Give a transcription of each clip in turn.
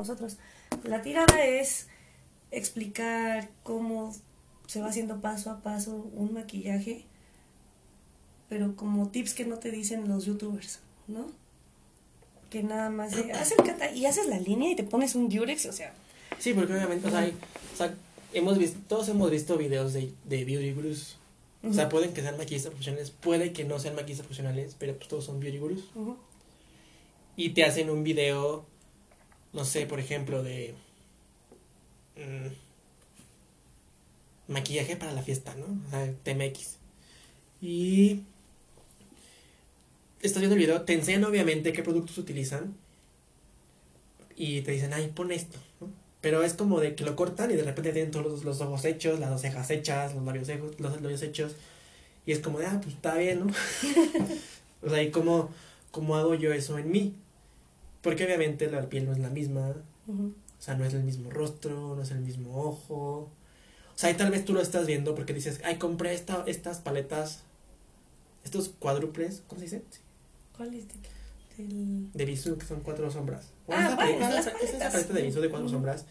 nosotros. La tirada es explicar cómo se va haciendo paso a paso un maquillaje, pero como tips que no te dicen los youtubers, ¿no? Que nada más de, acércate y haces la línea y te pones un diurex, o sea. Sí, porque obviamente, o sea, hay- o sea, hemos visto, todos hemos visto videos de, de beauty gurus. O sea, pueden que sean maquillistas profesionales, puede que no sean maquillistas profesionales, pero pues todos son beauty gurus. Y te hacen un video, no sé, por ejemplo, de mm, maquillaje para la fiesta, ¿no? O sea, TMX. Y estás viendo el video, te enseñan obviamente qué productos utilizan y te dicen, ay, pon esto, ¿no? Pero es como de que lo cortan y de repente tienen todos los, los ojos hechos, las cejas hechas, los labios, hechos- los labios hechos. Y es como de, ah, pues está bien, ¿no? o sea, ¿y cómo, cómo hago yo eso en mí? Porque obviamente la piel no es la misma, o sea, no es el mismo rostro, no es el mismo ojo. O sea, y tal vez tú lo estás viendo porque dices, ay, compré esta, estas paletas, estos cuádruples, ¿cómo se dice? ¿Cuál es? El... De Bisú, que son cuatro sombras. Ah, esa bueno, paleta- esa- esa es paleta de Bisú de cuatro sombras.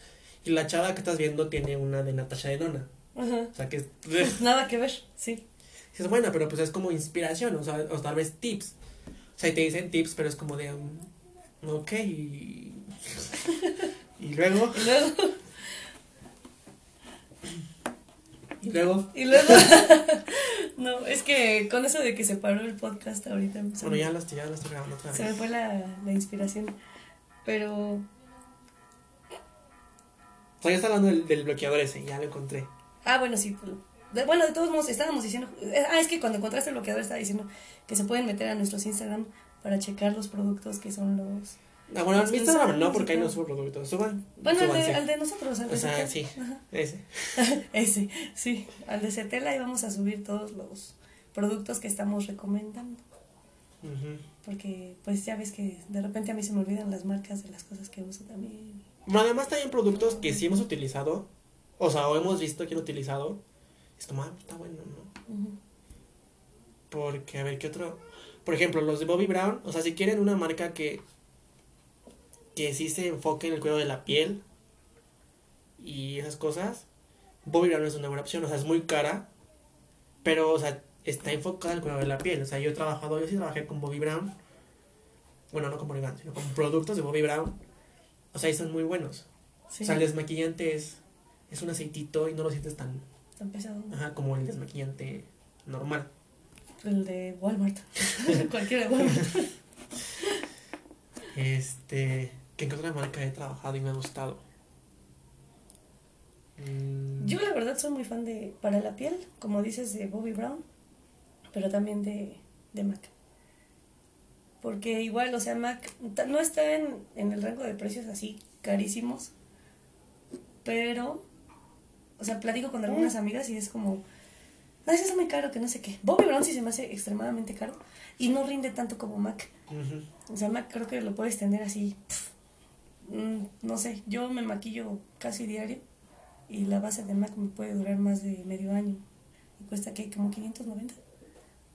Y la chava que estás viendo tiene una de Natasha de Donna. Ajá. O sea, que es... Nada que ver, sí. Dices, bueno, pero pues es como inspiración, o sea, o tal vez tips. O sea, y te dicen tips, pero es como de, um, ok, y, y luego, Y luego, y luego, y luego. no, es que con eso de que se paró el podcast ahorita. bueno, ya lo estoy, ya lo estoy grabando otra Se me vez. fue la, la inspiración. Pero. Sea, ya está hablando del, del bloqueador ese, ya lo encontré. Ah, bueno, sí. pues, de- bueno, de todos modos, estábamos diciendo. Ah, es que cuando encontraste el bloqueador estaba diciendo que se pueden meter a nuestros Instagram para checar los productos que son los. Ah, bueno, Los en Instagram no, porque ahí no subo productos. Suban, Bueno, al de, al de nosotros, al de O sea, sí. Ajá. Ese. Ese, sí. Al de Cetel ahí vamos a subir todos los productos que estamos recomendando. Porque, pues ya ves que de repente a mí se me olvidan las marcas de las cosas que uso también. Bueno, además también productos que sí hemos utilizado, o sea, o hemos visto que han utilizado. Es como, ah, está bueno, ¿no? Porque, a ver, ¿qué otro? Por ejemplo, los de Bobby Brown, o sea, si quieren una marca que, que sí se enfoque en el cuidado de la piel y esas cosas, Bobby Brown es una buena opción, o sea, es muy cara, pero, o sea, está enfocada en el cuidado de la piel. O sea, yo he trabajado, yo sí trabajé con Bobby Brown, bueno, no con Bobby Brown, sino con productos de Bobby Brown, o sea, y son muy buenos. Sí, O sea, el desmaquillante es, es un aceitito y no lo sientes tan, tan pesado. ajá, como el desmaquillante normal. El de Walmart. Cualquiera de Walmart. Este, ¿qué otra marca he trabajado y me ha gustado? Mm, Yo la verdad soy muy fan de, para la piel, como dices, de Bobby Brown, pero también de, de MAC. Porque igual, o sea, MAC no está en, en el rango de precios así carísimos, pero, o sea, platico con algunas amigas y es como, no, eso es muy caro, que no sé qué. Bobby Brown sí se me hace extremadamente caro y no rinde tanto como MAC. O sea, MAC creo que lo puedes tener así. mm, no sé, yo me maquillo casi diario y la base de MAC me puede durar más de medio año. Y cuesta que como 590,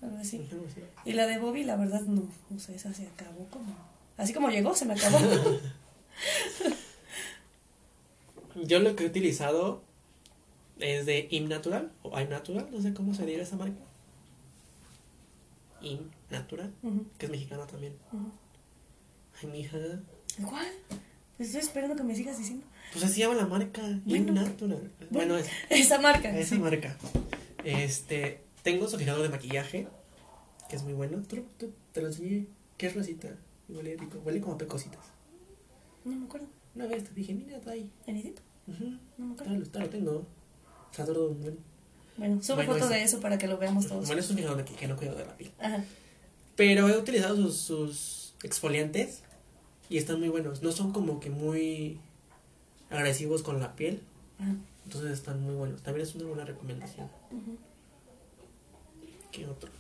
algo así. Sí. Y la de Bobby, la verdad, no. O sea, esa se acabó como. Así como llegó, se me acabó. Yo lo que he utilizado es de Im Natural o I'm Natural, no sé cómo se diga esa marca. Im Natural, que es mexicana también. ujú. Ay, mija. ¿Cuál? Pues estoy esperando que me sigas diciendo. Pues así llama la marca, Im Bueno. Natural. Bueno, es, Esa marca. esa sí. marca. Este, tengo su fijador de maquillaje, que es muy bueno. Tú- tú- te lo enseñé. ¿Qué es rosita? Y Huele rico, huele como a pecositas. No me acuerdo. Una vez te dije, mira, está ahí. ¿En? Ujú, No me acuerdo. Está, está, lo tengo. O sea, todo bueno. Bueno, subo Bueno, foto esa. de eso para que lo veamos todos. Bueno, es un fijador de que, que no cuido de la piel. Ajá. Pero he utilizado sus, sus exfoliantes y están muy buenos. No son como que muy agresivos con la piel. Ajá. Entonces están muy buenos. También es una buena recomendación. Ujú. ¿Qué otro?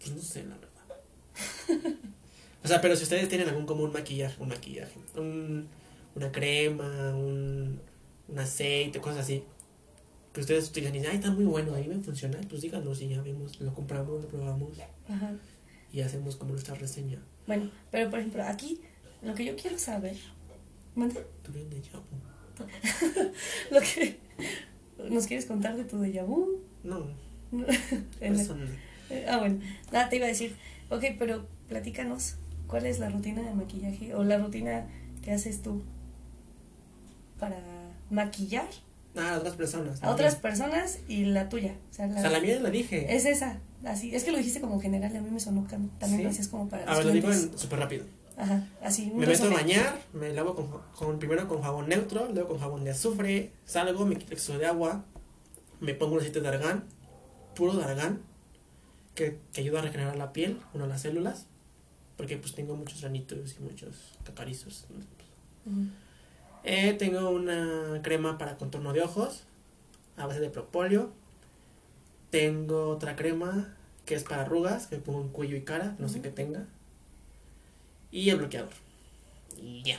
Pues no sé, la verdad. o sea, pero si ustedes tienen algún como un maquillaje, un maquillaje, un, una crema, un, un aceite, cosas así, que ustedes utilizan y dicen, ay, está muy bueno, ahí me funciona, pues díganos y ya vemos, lo compramos, lo probamos Ajá. y hacemos como nuestra reseña. Bueno, pero por ejemplo, aquí Lo que yo quiero saber. ¿Mande? Déjà vu. Lo que. ¿Nos quieres contar de tu déjà vu? No. Eh, Ah, bueno, nada, te iba a decir, ok, pero platícanos, ¿cuál es la rutina de maquillaje o la rutina que haces tú para maquillar Ah, otras personas. a otras personas y la tuya? O sea, la, O sea, la mía la dije. es esa, así, es que lo dijiste como general, a mí me sonó también Sí. lo hacías como para A los ver, lo digo súper rápido. Ajá, así, Me meto a bañar, me lavo con, con- primero con jabón neutro, luego con jabón de azufre, salgo, me quito exceso de agua, me pongo un aceite de argán, puro de argán, que, que ayuda a regenerar la piel, bueno, las células, porque pues tengo muchos granitos y muchos cacarizos. Ujú. Eh, tengo una crema para contorno de ojos, a base de propóleo. Tengo otra crema que es para arrugas, que me pongo en cuello y cara, no sé qué tenga. Y el bloqueador. Y ya.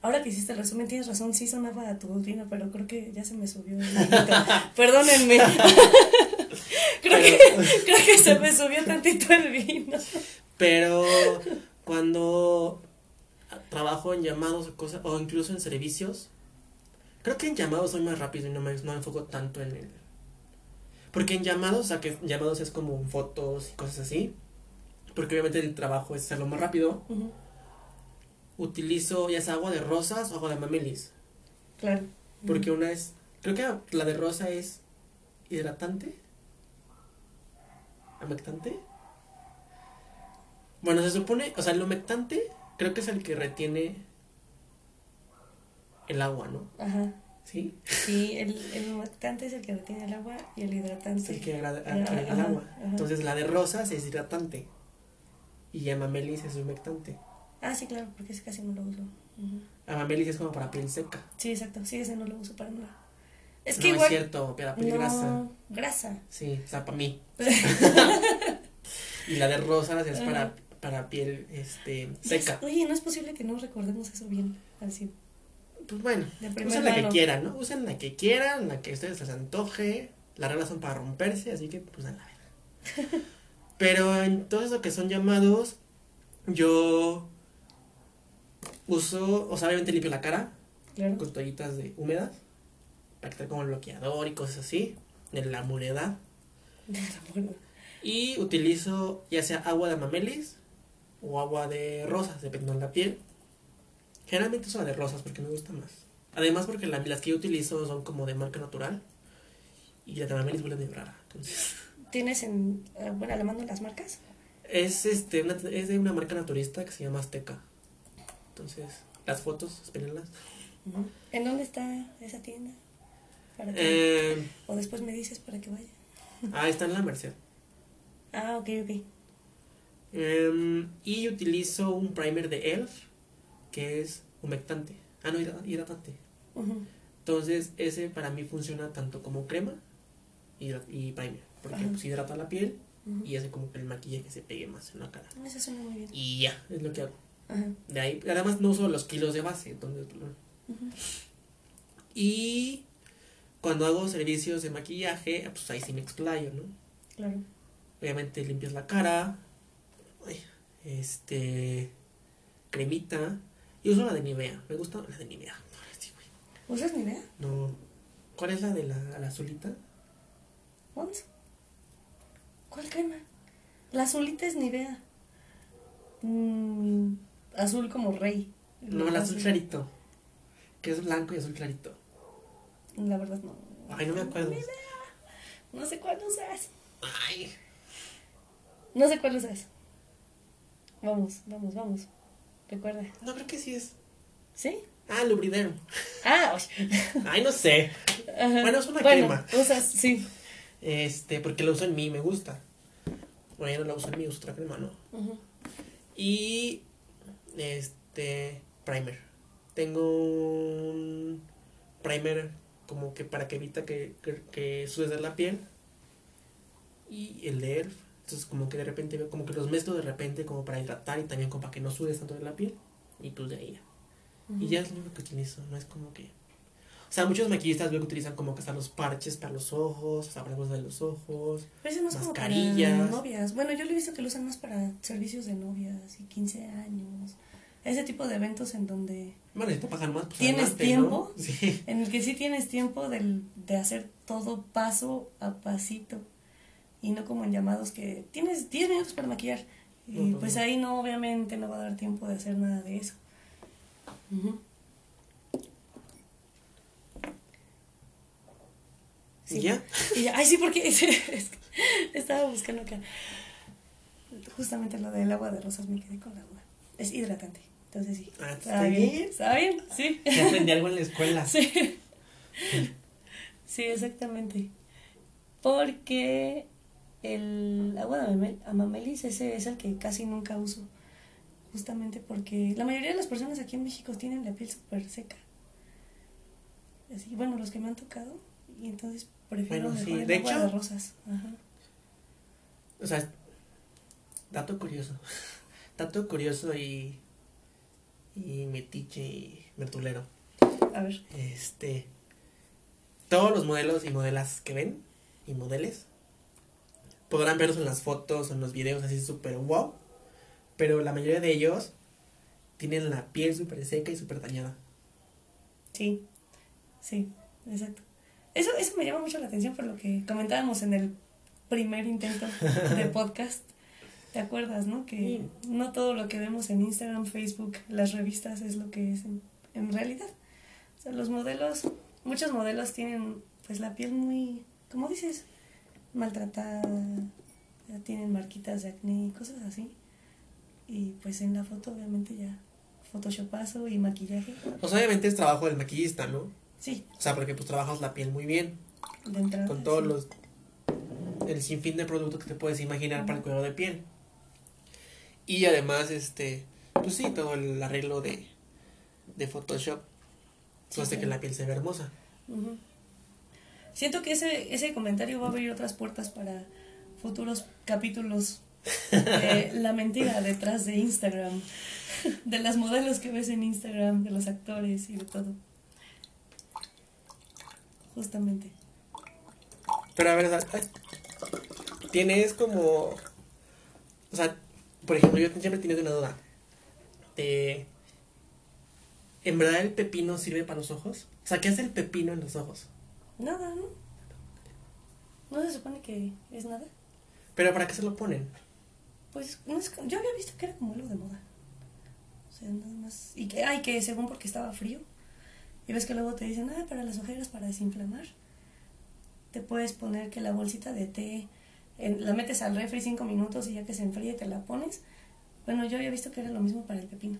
Ahora que hiciste el resumen, tienes razón, sí sonaba a tu rutina, pero creo que ya se me subió. Perdónenme. creo, que, Pero- creo que se me subió tantito el vino. Pero cuando trabajo en llamados o cosas, o incluso en servicios, creo que en llamados soy más rápido y no me, no me enfoco tanto en el... Porque en llamados, o sea, que llamados es como fotos y cosas así, porque obviamente el trabajo es hacerlo más rápido, utilizo ya sea agua de rosas o agua de mamelis, Claro. porque una es, creo que la de rosa es hidratante, amectante. Bueno, se supone, o sea, el humectante creo que es el que retiene el agua, ¿no? Ajá. ¿Sí? Sí, el, el humectante es el que retiene el agua y el Es hidratante. el que agrega el ajá, agua. ajá. Entonces la de rosas es hidratante y amamelis es humectante. Ah, sí, claro, porque ese casi no lo uso. Ujú. Amamelis es como para piel seca. Sí, exacto. Sí, ese no lo uso para nada. Es no que igual. es cierto, para piel no, grasa. grasa. Sí, o sea, para mí. y la de rosas es para piel este seca. es- Oye, no es posible que no recordemos eso bien al 100. Pues bueno, usen la que quieran, ¿no? Usen la que quieran, la que a ustedes les antoje. Las reglas son para romperse, así que pues a la verga. Pero en todo eso que son llamados, yo uso, o sea, obviamente limpio la cara Claro. con toallitas de húmedas para quitar como el bloqueador y cosas así, de la humedad. Y utilizo ya sea agua de mamelis o agua de rosas, dependiendo de la piel. Generalmente uso la de rosas porque me gusta más. Además porque la- las que yo utilizo son como de marca natural. Y la de mamelis huele medio rara. Entonces, ¿Tienes en. eh, bueno, le mando las marcas? es, este, una- es de una marca naturista que se llama Azteca. Entonces, las fotos, espérenlas. ¿En dónde está esa tienda? Para que- Eh, O después me dices para que vaya. ah, está en la Merced. Ah, ok, ok. Em, y utilizo un primer de ELF que es humectante. Ah, no, hidra- hidratante. Entonces, ese para mí funciona tanto como crema y, primer. Porque pues, hidrata la piel y hace como que el maquillaje se pegue más en la cara. Eso suena muy bien. Y ya, es lo que hago. De ahí, además no uso los kilos de base. Entonces. Y cuando hago servicios de maquillaje, pues ahí sí me explayo, ¿no? Claro. Obviamente limpias la cara. Este. Cremita. Y uso la de Nivea. Me gusta la de Nivea. ¿Usas mi idea? No. ¿Cuál es la de la, la azulita? ¿Once? ¿Cuál crema? La azulita es Nivea. Mm, azul como rey. No, el azul clarito. Que es blanco y azul clarito. La verdad no. Ay, no me acuerdo. No sé cuál usas. Ay. No sé cuál usas. Vamos, vamos, vamos. Recuerda. No, creo que sí es. ¿Sí? Ah, Lubriderm. Ah, oye. Ay, no sé. Ajá. Bueno, es una Bueno, crema. Usas, sí. Este, porque la uso en mí, me gusta. Bueno, no la uso en mí, uso otra crema, ¿no? Ujú. Y. Este. Primer. Tengo un. Primer como que para que evita que, que, que sudes la piel. Y el de ELF. Entonces, como que de repente veo como que los mezclo de repente como para hidratar y también como para que no sudes tanto de la piel. Y pues de ahí ya. Y ya es lo único que utilizo, no es como que... O sea, muchos maquillistas veo que utilizan como que están los parches para los ojos, o sea, para cosas de los ojos. Pero ese no es como para Mascarillas. novias. Bueno, yo lo he visto que lo usan más para servicios de novias y 15 años. ese tipo de eventos en donde Bueno, si te pagan más, pues ¿Tienes adelante, tiempo? ¿no? Sí. en el que sí tienes tiempo del- de hacer todo paso a pasito y no como en llamados que tienes 10 minutos para maquillar y pues ahí no obviamente no va a dar tiempo de hacer nada de eso Ujú. Sí. ¿Y ya? Y ya- ay sí porque es que estaba buscando acá justamente lo del agua de rosas me quedé con la duda es hidratante entonces sí Ah, está está bien bien. está bien sí Ya aprendí algo en la escuela. Sí. Sí, exactamente. Porque el agua de amamel- amamelis, ese es el que casi nunca uso. Justamente porque la mayoría de las personas aquí en México tienen la piel súper seca. Así, bueno, los que me han tocado. Y entonces prefiero Bueno, mejor sí, el de agua hecho- de rosas. Ajá. O sea, dato curioso. Dato curioso y. y metiche y mertulero. A ver. Este. Todos los modelos y modelas que ven, y modeles, podrán verlos en las fotos o en los videos así súper wow. Pero la mayoría de ellos tienen la piel súper seca y súper dañada. Sí, sí, exacto. Eso, eso me llama mucho la atención por lo que comentábamos en el primer intento de podcast. ¿Te acuerdas, no? Que no todo lo que vemos en Instagram, Facebook, las revistas es lo que es en, en realidad. O sea, los modelos, muchos modelos tienen pues la piel muy, como dices, maltratada, ya tienen marquitas de acné y cosas así. Y pues en la foto obviamente ya photoshopazo y maquillaje. Pues obviamente es trabajo del maquillista, ¿no? Sí, O sea, porque pues trabajas la piel muy bien. de entrada. Con todos sí. los. El sinfín de productos que te puedes imaginar para el cuidado de piel. Y además, este. Pues sí, todo el arreglo de. De Photoshop. Sí, hace que la piel se vea hermosa. Siento que ese, ese comentario va a abrir otras puertas para futuros capítulos de la mentira detrás de Instagram, de las modelos que ves en Instagram, de los actores y de todo. Justamente. Pero a ver, tienes como. O sea, por ejemplo, yo siempre he tenido una duda. De. ¿En verdad el pepino sirve para los ojos? O sea, ¿qué hace el pepino en los ojos? Nada, ¿no? ¿No se supone que es nada? ¿Pero para qué se lo ponen? Pues no es, yo había visto que era como algo de moda. O sea, nada más. Y que, ay, que según porque estaba frío. Y ves que luego te dicen, ah, para las ojeras, para desinflamar. Te puedes poner que la bolsita de té en- la metes al refri cinco minutos y ya que se enfríe te la pones. Bueno, yo había visto que era lo mismo para el pepino.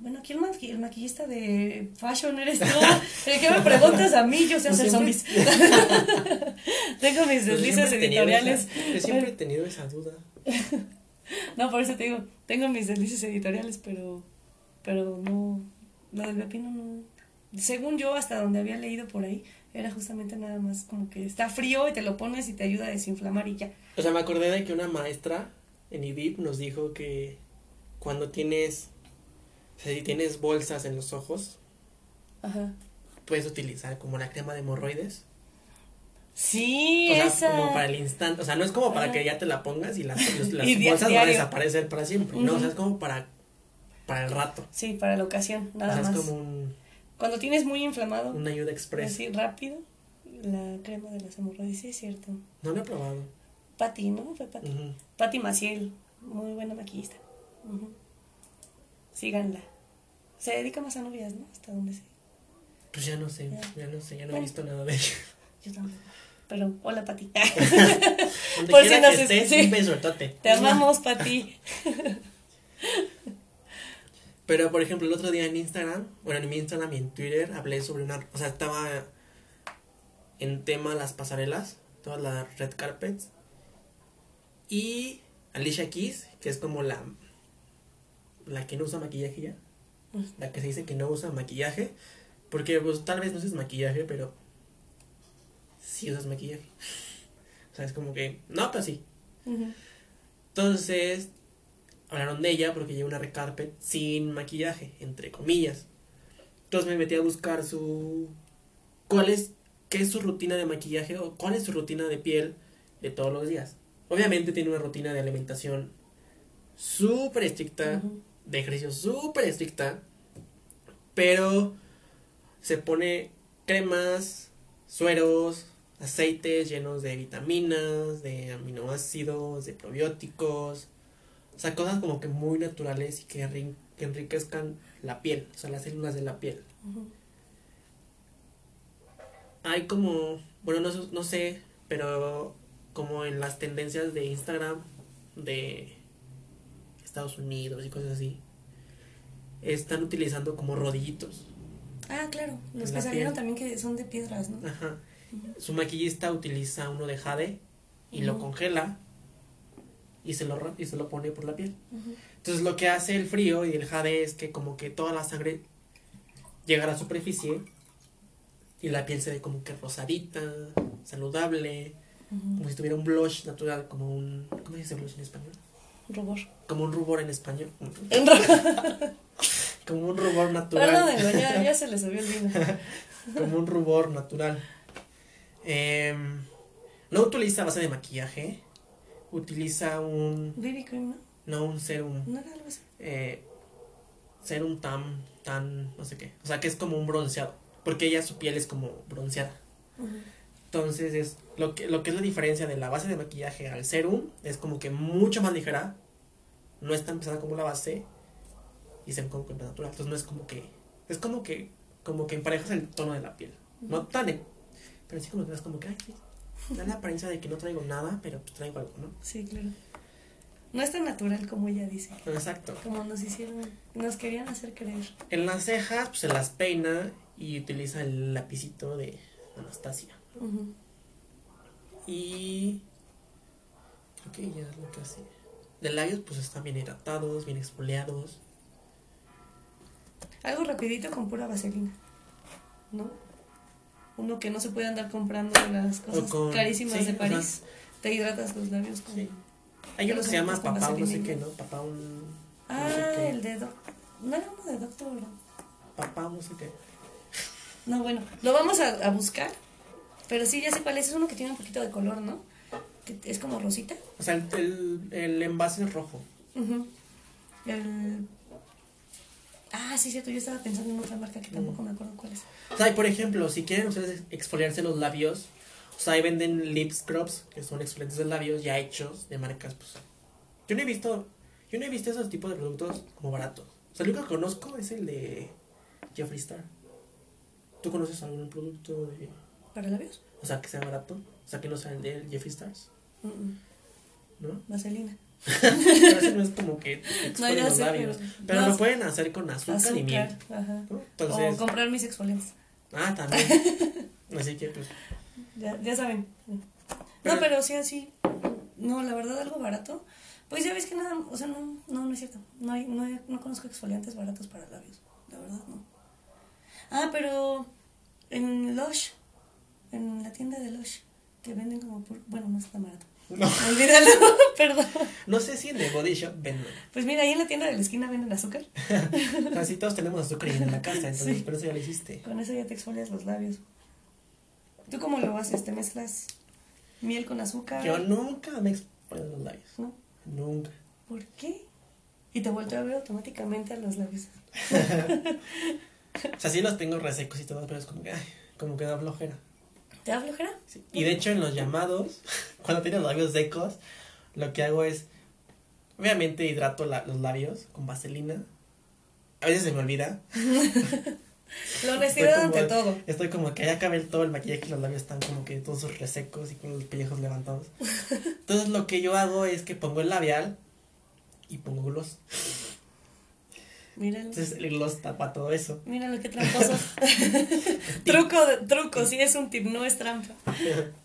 Bueno, aquí el, el maquillista de fashion eres tú. ¿De qué me preguntas a mí? Yo sé Pues hacer siempre- zombies. Tengo mis Yo deslices editoriales. esa- yo siempre he tenido esa duda. No, por eso te digo, tengo mis deslices editoriales, pero pero no, lo del pepino no. Según yo, hasta donde había leído por ahí, era justamente nada más como que está frío y te lo pones y te ayuda a desinflamar y ya. O sea, me acordé de que una maestra en IDIP nos dijo que cuando tienes, o sea, si tienes bolsas en los ojos, Ajá. puedes utilizar como la crema de hemorroides. Sí, O sea, esa. como para el instante. O sea, no es como para Ajá. que ya te la pongas y las, los- las Y bolsas van a desaparecer para siempre. No, o sea, es como para, para el rato. Sí, para la ocasión, O nada sea, más. es como un, Cuando tienes muy inflamado, una ayuda express. así rápido, la crema de las hemorroides, sí es cierto. No lo he probado. Patti, ¿no? Fue. Ujú. Patti Maciel, muy buena maquillista. Síganla. Se dedica más a novias, ¿no? Hasta donde sé. Pues ya no sé, Ya. ya no sé, ya no he visto nada de ella. Yo tampoco. Pero, hola, Pati. Por si nos estés, sí. un besotote. Te amamos, Pati. Pero, por ejemplo, el otro día en Instagram, bueno, en mi Instagram y en Twitter hablé sobre una, o sea, estaba en tema las pasarelas, todas las red carpets. Y Alicia Keys, que es como la, la que no usa maquillaje ya, la que se dice que no usa maquillaje, porque pues tal vez no uses maquillaje, pero sí usas maquillaje. O sea, es como que, no, pero sí. Ujú. Entonces, hablaron de ella porque lleva una red carpet sin maquillaje, entre comillas. Entonces me metí a buscar su... ¿Cuál es, qué es su rutina de maquillaje o cuál es su rutina de piel de todos los días? Obviamente tiene una rutina de alimentación súper estricta. De ejercicio súper estricta, pero se pone cremas, sueros, aceites llenos de vitaminas, de aminoácidos, de probióticos, o sea, cosas como que muy naturales y que, enri- que enriquezcan la piel, o sea, las células de la piel. Hay como, bueno, no, no sé, pero como en las tendencias de Instagram de Estados Unidos y cosas así, están utilizando como rodillitos. Ah, claro. Los que salieron piel. también que son de piedras, ¿no? Ajá. Su maquillista utiliza uno de jade y lo Ujú. congela y se lo y se lo pone por la piel. Ujú. Entonces lo que hace el frío y el jade es que como que toda la sangre llega a la superficie y la piel se ve como que rosadita, saludable, como si tuviera un blush natural, como un ¿cómo se dice blush en español? Rubor. Como un rubor en español, Perdónenlo, como un rubor natural, ya, ya se le subió el vino. como un rubor natural. Em, no utiliza base de maquillaje, utiliza un Baby cream, ¿no? no un serum ¿No era algo así? eh, serum tan, tan, no sé qué. O sea, que es como un bronceado. Porque ella, su piel es como bronceada. Ujú. Entonces, es lo que, lo que es la diferencia de la base de maquillaje al serum, es como que mucho más ligera. No es tan pesada como la base. Y se ve como que más natural. Entonces, no es como que. Es como que. Como que emparejas el tono de la piel. No tan. Pero sí, como que es como que. Ay. Da la apariencia de que no traigo nada, pero pues traigo algo, ¿no? Sí, claro. No es tan natural como ella dice. Exacto. Como nos hicieron, nos querían hacer creer. En las cejas, pues se las peina y utiliza el lapicito de Anastasia. Ujú. Y creo que ya es lo que hace. De labios, pues están bien hidratados, bien exfoliados. Algo rapidito con pura vaselina. ¿No? Uno que no se puede andar comprando las cosas con- carísimas sí, de ajá. París. Te hidratas los labios con... Sí. Hay uno que se llama papá, no sé qué, ¿no? Papá un. Ah, no sé el de... No era uno de doctor. Papá no sé qué. No, bueno, lo vamos a, a buscar. Pero sí, ya sé cuál es. Es uno que tiene un poquito de color, ¿no? Que es como rosita. O sea, el, el, el envase es rojo. Ujú. El... Ah, sí, cierto. Yo estaba pensando en otra marca que tampoco me acuerdo cuál es. O sea, y por ejemplo, si quieren ustedes exfoliarse los labios, o sea, ahí venden lip scrubs, que son exfoliantes de labios ya hechos de marcas, pues. Yo no he visto, yo no he visto esos tipos de productos como baratos. O sea, el único que conozco es el de Jeffree Star. ¿Tú conoces algún producto de, ¿Para labios? o sea, que sea barato? O sea, que no sea el de Jeffree Stars, Mm, mm. ¿no? Vaselina. No es como que los sé, labios. pero- Pero no, lo pueden hacer con azúcar, y miel. Ajá. ¿no? O Entonces, comprar mis exfoliantes. ah, también. Así que, pues, Ya, ya saben. Pero- no, pero sí, así. No, la verdad, algo barato. Pues ya ves que nada, o sea, no, no, no es cierto. No, hay, no, hay- no conozco exfoliantes baratos para labios. La verdad, no. Ah, pero en Lush, en la tienda de Lush, que venden como por. Bueno, no está barato. no. Olvídalo, perdón. No sé si en The Body Shop venden. Pues mira, ahí en la tienda de la esquina venden azúcar. Casi todos tenemos azúcar ahí en la casa, entonces Sí. por eso ya lo hiciste. Con eso ya te exfolias los labios. ¿Tú cómo lo haces? ¿Te mezclas miel con azúcar? Yo nunca me expolio los labios. ¿No? Nunca. ¿Por qué? Y te volteo a ver automáticamente a los labios. O sea, sí los tengo resecos y todo, pero es como que, ay, como que da flojera. ¿Te da flojera? Sí. Y de hecho en los llamados, cuando tienes los labios secos, lo que hago es, obviamente hidrato la- los labios con vaselina. A veces se me olvida. Lo como- ante todo. Estoy como que ya acabé el- todo el maquillaje y los labios están como que todos resecos y con los pellejos levantados. Entonces lo que yo hago es que pongo el labial y pongo gloss. Míralo. Entonces el gloss tapa todo eso. Míralo qué tramposo. truco, truco, sí es un tip, no es trampa.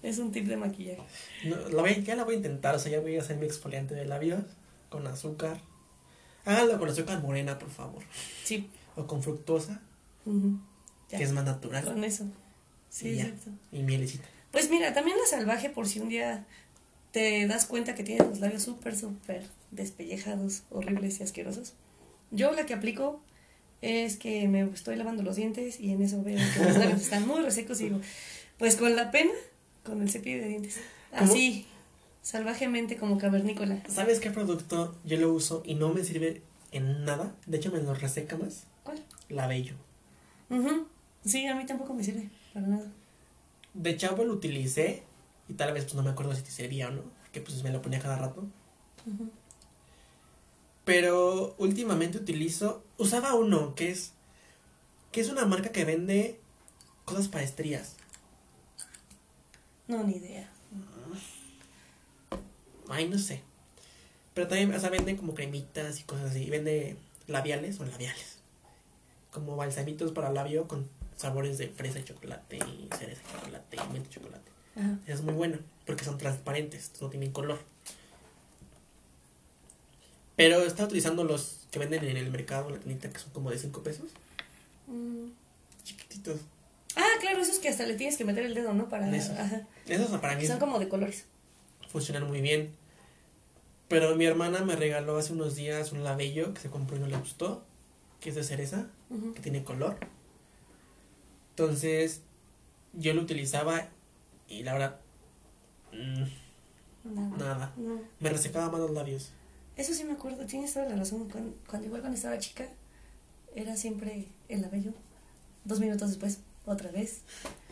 Es un tip de maquillaje. No, lo voy- ya la voy a intentar, o sea, ya voy a hacer mi exfoliante de labios con azúcar. Háganlo con azúcar morena, por favor. Sí. O con fructosa, que es más natural. Con eso. Sí, Y ya. exacto. Y mielecita. Pues mira, también la salvaje, por si un día te das cuenta que tienes los labios súper, súper despellejados, horribles y asquerosos. Yo la que aplico es que me estoy lavando los dientes y en eso veo que los labios están muy resecos y digo, pues con la pena, con el cepillo de dientes. ¿Cómo? Así, salvajemente como cavernícola. ¿Sabes qué producto yo lo uso y no me sirve en nada? De hecho, me lo reseca más. ¿Cuál? La Bello. Ujú. Sí, a mí tampoco me sirve para nada. De chavo lo utilicé y tal vez pues no me acuerdo si te servía o no, porque pues me lo ponía cada rato. Ujú. Pero últimamente utilizo, usaba uno que es que es una marca que vende cosas para estrías. No, ni idea. Ay, no sé. Pero también, o sea, vende como cremitas y cosas así. Vende labiales o labiales. Como balsamitos para labio con sabores de fresa y chocolate y cereza y chocolate y menta y chocolate. Ajá. Es muy bueno porque son transparentes, no tienen color. Pero estaba utilizando los que venden en el mercado, la tiendita, que son como de 5 pesos. Mm. Chiquititos. Ah, claro, esos que hasta le tienes que meter el dedo, ¿no? Para. Esos. Ajá. Esos para mí Son como de colores. funcionan muy bien. Pero mi hermana me regaló hace unos días un labello que se compró y no le gustó, que es de cereza, que tiene color. Entonces, yo lo utilizaba y la verdad, mm, Nada. nada. No. Me resecaba más los labios. Eso sí me acuerdo, tienes toda la razón. Cuando, cuando igual cuando estaba chica, era siempre el labello. Dos minutos después, otra vez.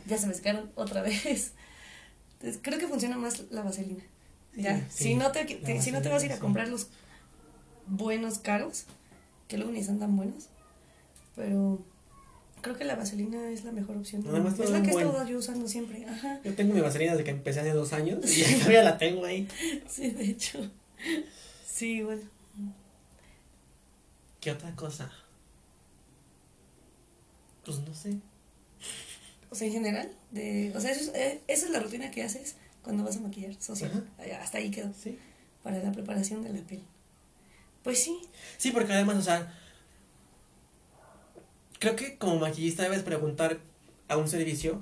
Ya se me secaron, otra vez. Entonces, creo que funciona más la vaselina. Ya, Sí, si, no te, si no te vas a ir a comprar los buenos caros, que luego ni son tan buenos, pero creo que la vaselina es la mejor opción. Es la que he estado yo usando siempre. Ajá, Yo tengo mi vaselina desde que empecé hace dos años y todavía la tengo ahí. sí, de hecho. Sí, bueno. ¿Qué otra cosa? Pues no sé. O sea, en general, de, o sea, eso es, eh, esa es la rutina que haces cuando vas a maquillar social. Hasta ahí quedó, Sí. para la preparación de la piel. Pues sí, Sí, porque además, o sea, creo que como maquillista debes preguntar a un servicio,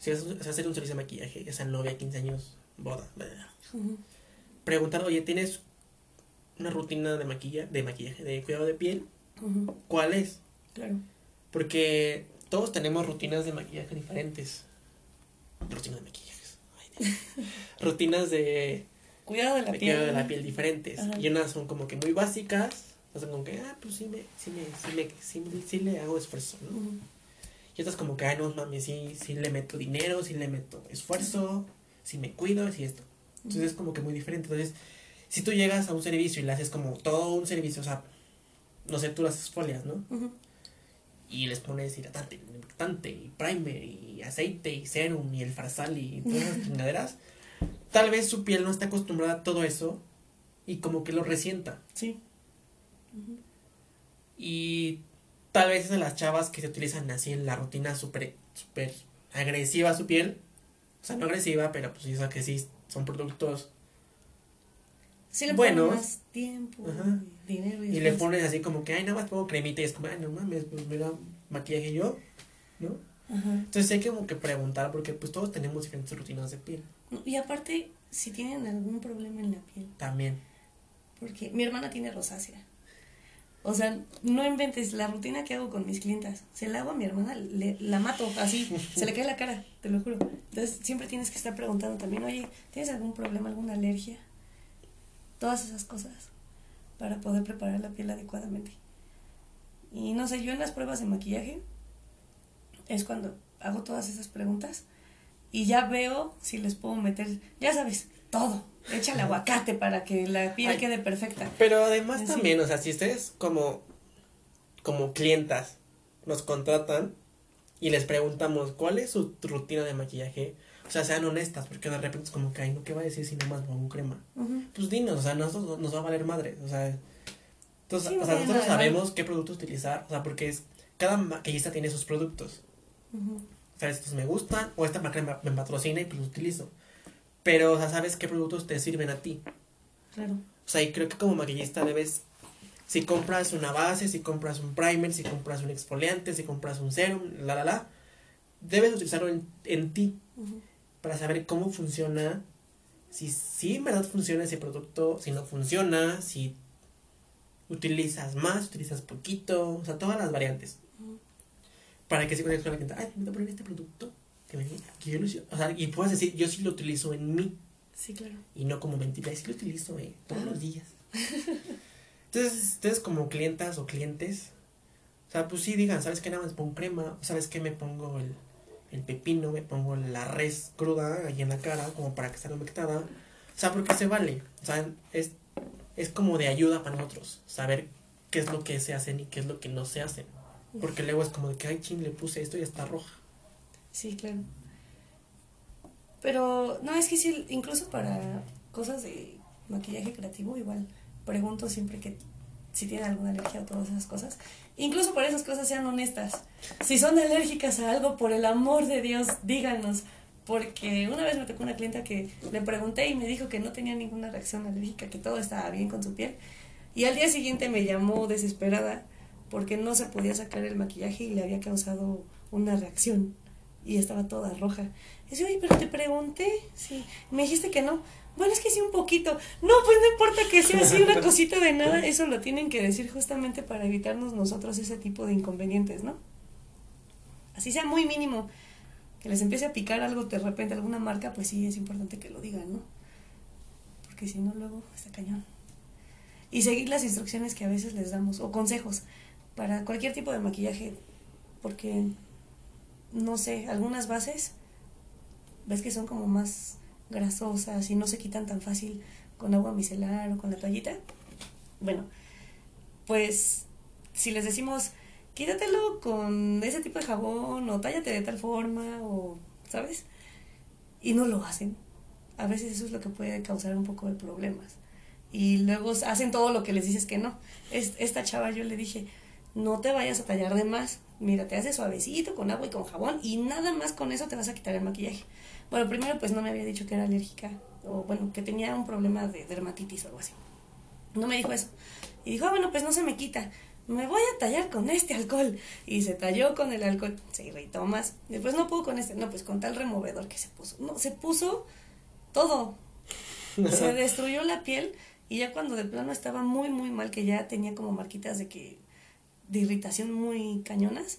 si vas a hacer un servicio de maquillaje, ya sea novia, 15 años, boda, preguntar, oye, ¿tienes una rutina de maquilla, de maquillaje, de cuidado de piel? ujú, ¿Cuál es? claro. Porque todos tenemos rutinas de maquillaje diferentes. Rutinas de. Ay, Dios. rutinas de, Cuidado de la de piel. cuidado de la piel diferentes. Ajá. Y unas son como que muy básicas. O sea, como que, ah, pues sí, me, sí, me, sí, me, sí, me- sí le hago esfuerzo, ¿no? Y otras como que, ay, no mames, sí, sí le meto dinero, sí le meto esfuerzo, sí me cuido, sí esto. Entonces es como que muy diferente. Entonces, si tú llegas a un servicio y le haces como todo un servicio, o sea, no sé, tú las exfolias, ¿no? Y les pones hidratante, y primer, y aceite, y serum, y el farsal, y todas esas chingaderas. Tal vez su piel no está acostumbrada a todo eso y como que lo resienta. Sí. Y tal vez es de las chavas que se utilizan así en la rutina súper súper agresiva a su piel. O sea, no agresiva, pero pues sé que sí son productos. Sí le Bueno. ponen más tiempo, Ajá. dinero y, Y le pones así como que, ay, nada más pongo cremita y es como, ay, no mames, pues mira, maquillaje yo, ¿no? Ajá. Entonces hay que como que preguntar porque pues todos tenemos diferentes rutinas de piel Y aparte, si tienen algún problema en la piel, también. porque mi hermana tiene rosácea. O sea, no inventes la rutina que hago con mis clientas. Se la hago a mi hermana, le, la mato así, se le cae la cara, te lo juro. Entonces, siempre tienes que estar preguntando también, oye, ¿tienes algún problema, alguna alergia? Todas esas cosas para poder preparar la piel adecuadamente. Y no sé, yo en las pruebas de maquillaje es cuando hago todas esas preguntas y ya veo si les puedo meter, ya sabes, todo. Échale aguacate para que la piel Ay. quede perfecta. Pero además también, o sea, si ustedes como, como clientas nos contratan y les preguntamos cuál es su rutina de maquillaje, o sea, sean honestas, porque de repente es como que, ay, no, ¿qué va a decir si nomás pongo crema? Pues dinos, o sea, nosotros nos va a valer madre, o sea, entonces, Sí, no o sea, nosotros sabemos qué producto utilizar, o sea, porque es, cada maquillista tiene sus productos, o sea, estos me gustan, o esta marca me, me patrocina y pues los utilizo, pero, o sea, sabes qué productos te sirven a ti, Claro. o sea, y creo que como maquillista debes, si compras una base, si compras un primer, si compras un exfoliante, si compras un serum, la, la, la, debes utilizarlo en, en ti. Ujú. Para saber cómo funciona, si, si en verdad funciona ese producto, si no funciona, si utilizas más, utilizas poquito, o sea, todas las variantes. Para que se conecte con la gente, ay, me voy a poner este producto, que, me, que yo lo hice", o sea, y puedas decir, yo sí lo utilizo en mí. Sí, claro. Y no como mentira, sí lo utilizo eh, todos los días. Entonces, ustedes como clientas o clientes, o sea, pues sí digan, ¿sabes qué? Nada más pongo crema, ¿sabes qué? Me pongo el, el pepino, me pongo la res cruda ahí en la cara, como para que esté humectada. O sea, porque se vale. O sea, es, es como de ayuda para nosotros, saber qué es lo que se hacen y qué es lo que no se hacen. Porque luego es como de que, ay, ching, le puse esto y está roja. Sí, claro. Pero, no, es que incluso para cosas de maquillaje creativo, igual pregunto siempre que si tienen alguna alergia o todas esas cosas. Incluso por esas cosas sean honestas. Si son alérgicas a algo, por el amor de Dios, díganos. Porque una vez me tocó una clienta que le pregunté y me dijo que no tenía ninguna reacción alérgica, que todo estaba bien con su piel. Y al día siguiente me llamó desesperada porque no se podía sacar el maquillaje y le había causado una reacción. Y estaba toda roja. Y dice, oye, pero te pregunté. Sí. Me dijiste que no. Bueno, es que sí un poquito. No, pues no importa que sea así una cosita de nada, eso lo tienen que decir justamente para evitarnos nosotros ese tipo de inconvenientes, ¿no? Así sea muy mínimo, que les empiece a picar algo de repente, alguna marca, pues sí es importante que lo digan, ¿no? Porque si no, luego está cañón. Y seguir las instrucciones que a veces les damos, o consejos, para cualquier tipo de maquillaje, porque, no sé, algunas bases, ves que son como más grasosas y no se quitan tan fácil con agua micelar o con la toallita. Bueno, pues si les decimos, quítatelo con ese tipo de jabón o tállate de tal forma o, ¿sabes? Y no lo hacen. A veces eso es lo que puede causar un poco de problemas. Y luego hacen todo lo que les dices que no. esta chava yo le dije, no te vayas a tallar de más. Mira, te haces suavecito con agua y con jabón y nada más con eso te vas a quitar el maquillaje. Bueno, primero pues no me había dicho que era alérgica o bueno, que tenía un problema de dermatitis o algo así. No me dijo eso. Y dijo, ah, bueno, pues no se me quita. Me voy a tallar con este alcohol. Y se talló con el alcohol. Se irritó más. Después no pudo con este. No, pues con tal removedor que se puso. No, se puso todo. se destruyó la piel. Y ya cuando de plano estaba muy, muy mal, que ya tenía como marquitas de que. De irritación muy cañonas,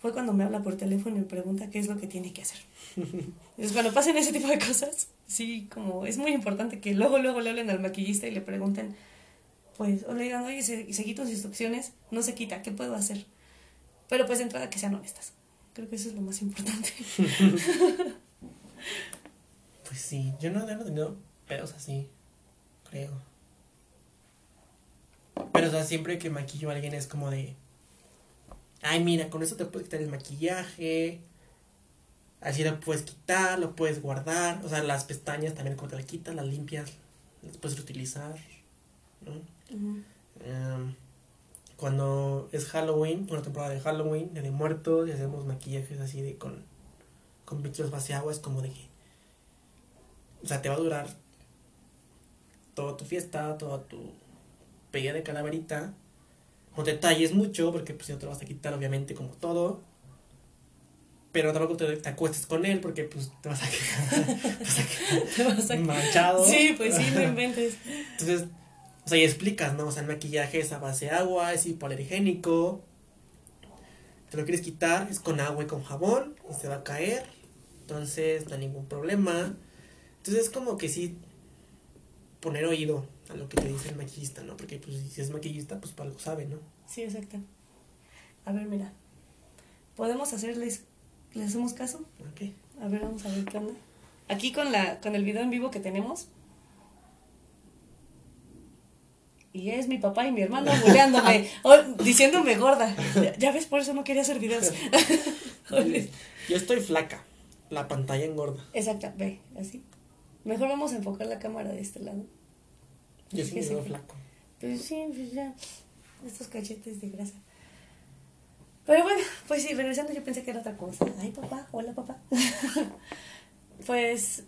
fue cuando me habla por teléfono y me pregunta qué es lo que tiene que hacer. Entonces, cuando pasen ese tipo de cosas, sí, como es muy importante que luego, luego le hablen al maquillista y le pregunten, pues, o le digan, oye, se, se sus instrucciones, no se quita, ¿qué puedo hacer? Pero pues de entrada que sean honestas. Creo que eso es lo más importante. pues sí, yo no he tenido pedos así, creo. Pero o sea, siempre que maquillo a alguien es como de, ay, mira, con eso te puedes quitar el maquillaje, Así lo puedes quitar, lo puedes guardar. O sea, las pestañas también cuando te las quitas, las limpias, las puedes reutilizar. ¿no? Em, cuando es Halloween, una temporada de Halloween, de, muertos, y hacemos maquillajes así de con, con agua, es como de que. O sea, te va a durar toda tu fiesta, toda tu pelea de calaverita. No te talles mucho, porque pues si no te vas a quitar, obviamente, como todo pero tampoco te, te, acuestes con él porque pues te vas a quedar, manchado. Sí, pues sí, me inventes. Entonces, o sea, y explicas, ¿no? O sea, el maquillaje es a base de agua, es hipoalergénico. Te lo quieres quitar, es con agua y con jabón y se va a caer. Entonces, no hay ningún problema. Entonces, es como que sí poner oído a lo que te dice el maquillista, ¿no? Porque pues si es maquillista, pues para algo sabe, ¿no? Sí, exacto. A ver, mira. Podemos hacerles ¿Le hacemos caso? Ok. A ver, vamos a ver qué onda. Aquí con, la, con el video en vivo que tenemos. Y es mi papá y mi hermano buleándome, diciéndome gorda. Ya, ves, por eso no quería hacer videos. Yo estoy flaca, la pantalla engorda. Exacto, ve, así. Mejor vamos a enfocar la cámara de este lado. Yo sí me veo flaco. Pues sí, pues ya. Estos cachetes de grasa. Pero bueno, pues sí, regresando yo pensé que era otra cosa. Ay, papá, hola papá. pues,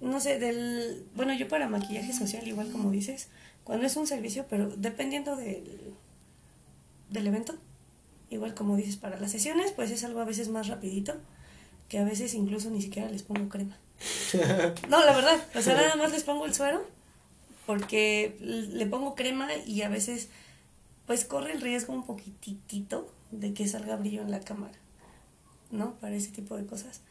no sé, del... Bueno, yo para maquillaje social, igual como dices, cuando es un servicio, pero dependiendo del, del evento, igual como dices, para las sesiones, pues es algo a veces más rapidito, que a veces incluso ni siquiera les pongo crema. No, la verdad, o sea, nada más les pongo el suero, porque le pongo crema y a veces pues corre el riesgo un poquitito de que salga brillo en la cámara, ¿no? Para ese tipo de cosas.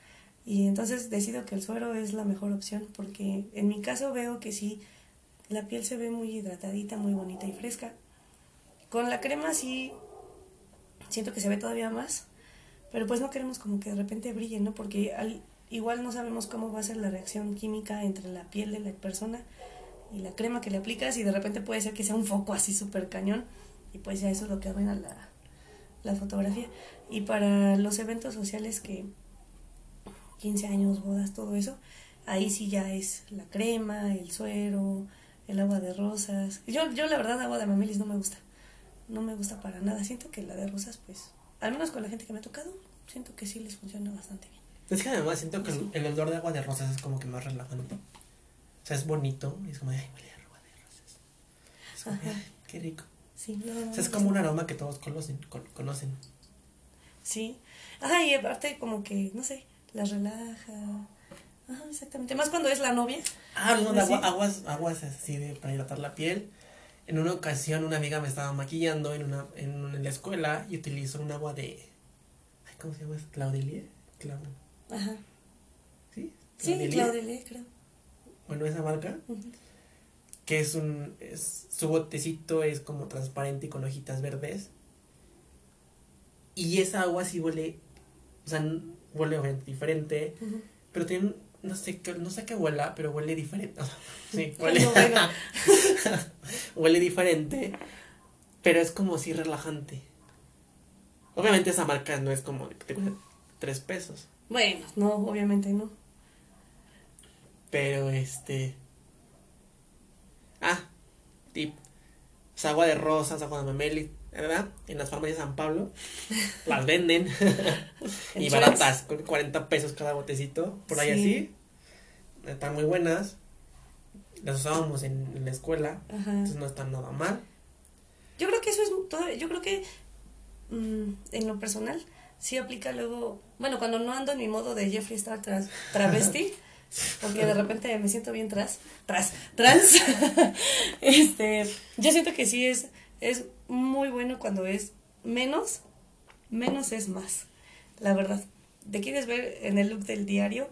Y entonces decido que el suero es la mejor opción porque en mi caso veo que sí, la piel se ve muy hidratadita, muy bonita y fresca. Con la crema sí siento que se ve todavía más, pero pues no queremos como que de repente brille, ¿no? Porque al, igual no sabemos cómo va a ser la reacción química entre la piel de la persona y la crema que le aplicas y de repente puede ser que sea un foco así súper cañón y pues ya eso es lo que arruina la, la fotografía. Y para los eventos sociales que 15 años, bodas, todo eso, ahí sí ya es la crema, el suero, el agua de rosas. Yo, yo la verdad, agua de mamelis no me gusta. No me gusta para nada. Siento que la de rosas, pues, al menos con la gente que me ha tocado, siento que sí les funciona bastante bien. Es que además siento que el, olor de agua de rosas es como que más relajante. O sea, es bonito y es como, ay, huele a agua de rosas. Es qué rico. Sí, o sea, es como un aroma que todos conocen. conocen. Sí. Ajá, y aparte como que, no sé, la relaja. Ajá, exactamente. Más cuando es la novia. Ah, no, pues aguas, aguas así de, para hidratar la piel. En una ocasión una amiga me estaba maquillando en una en, la escuela y utilizó un agua de ay, ¿cómo se llama? Claudelie, Clau. Ajá. ¿Sí? Sí, Claudelie, creo. Bueno, esa marca. Que es un es, su botecito es como transparente y con hojitas verdes. Y esa agua sí huele o sea, huele diferente, pero tiene, no sé, no sé qué huela, pero huele diferente. sí, huele, huele diferente, pero es como si relajante. Obviamente esa marca no es como que te cuesta tres pesos. Bueno, no, obviamente no. Pero este... Ah, tip. Es agua de rosas, agua de mameli, ¿verdad? En las farmacias de San Pablo las venden y baratas, con 40 pesos cada botecito, por ahí así. Están muy buenas. Las usábamos en, la escuela, entonces no están nada mal. Yo creo que eso es todo, yo creo que mm, en lo personal sí aplica luego, bueno, cuando no ando en mi modo de Jeffree Star tras, travesti, porque de repente me siento bien tras, tras, trans, este, yo siento que sí es, es muy bueno cuando es menos, menos es más, la verdad. ¿Te quieres ver en el look del diario?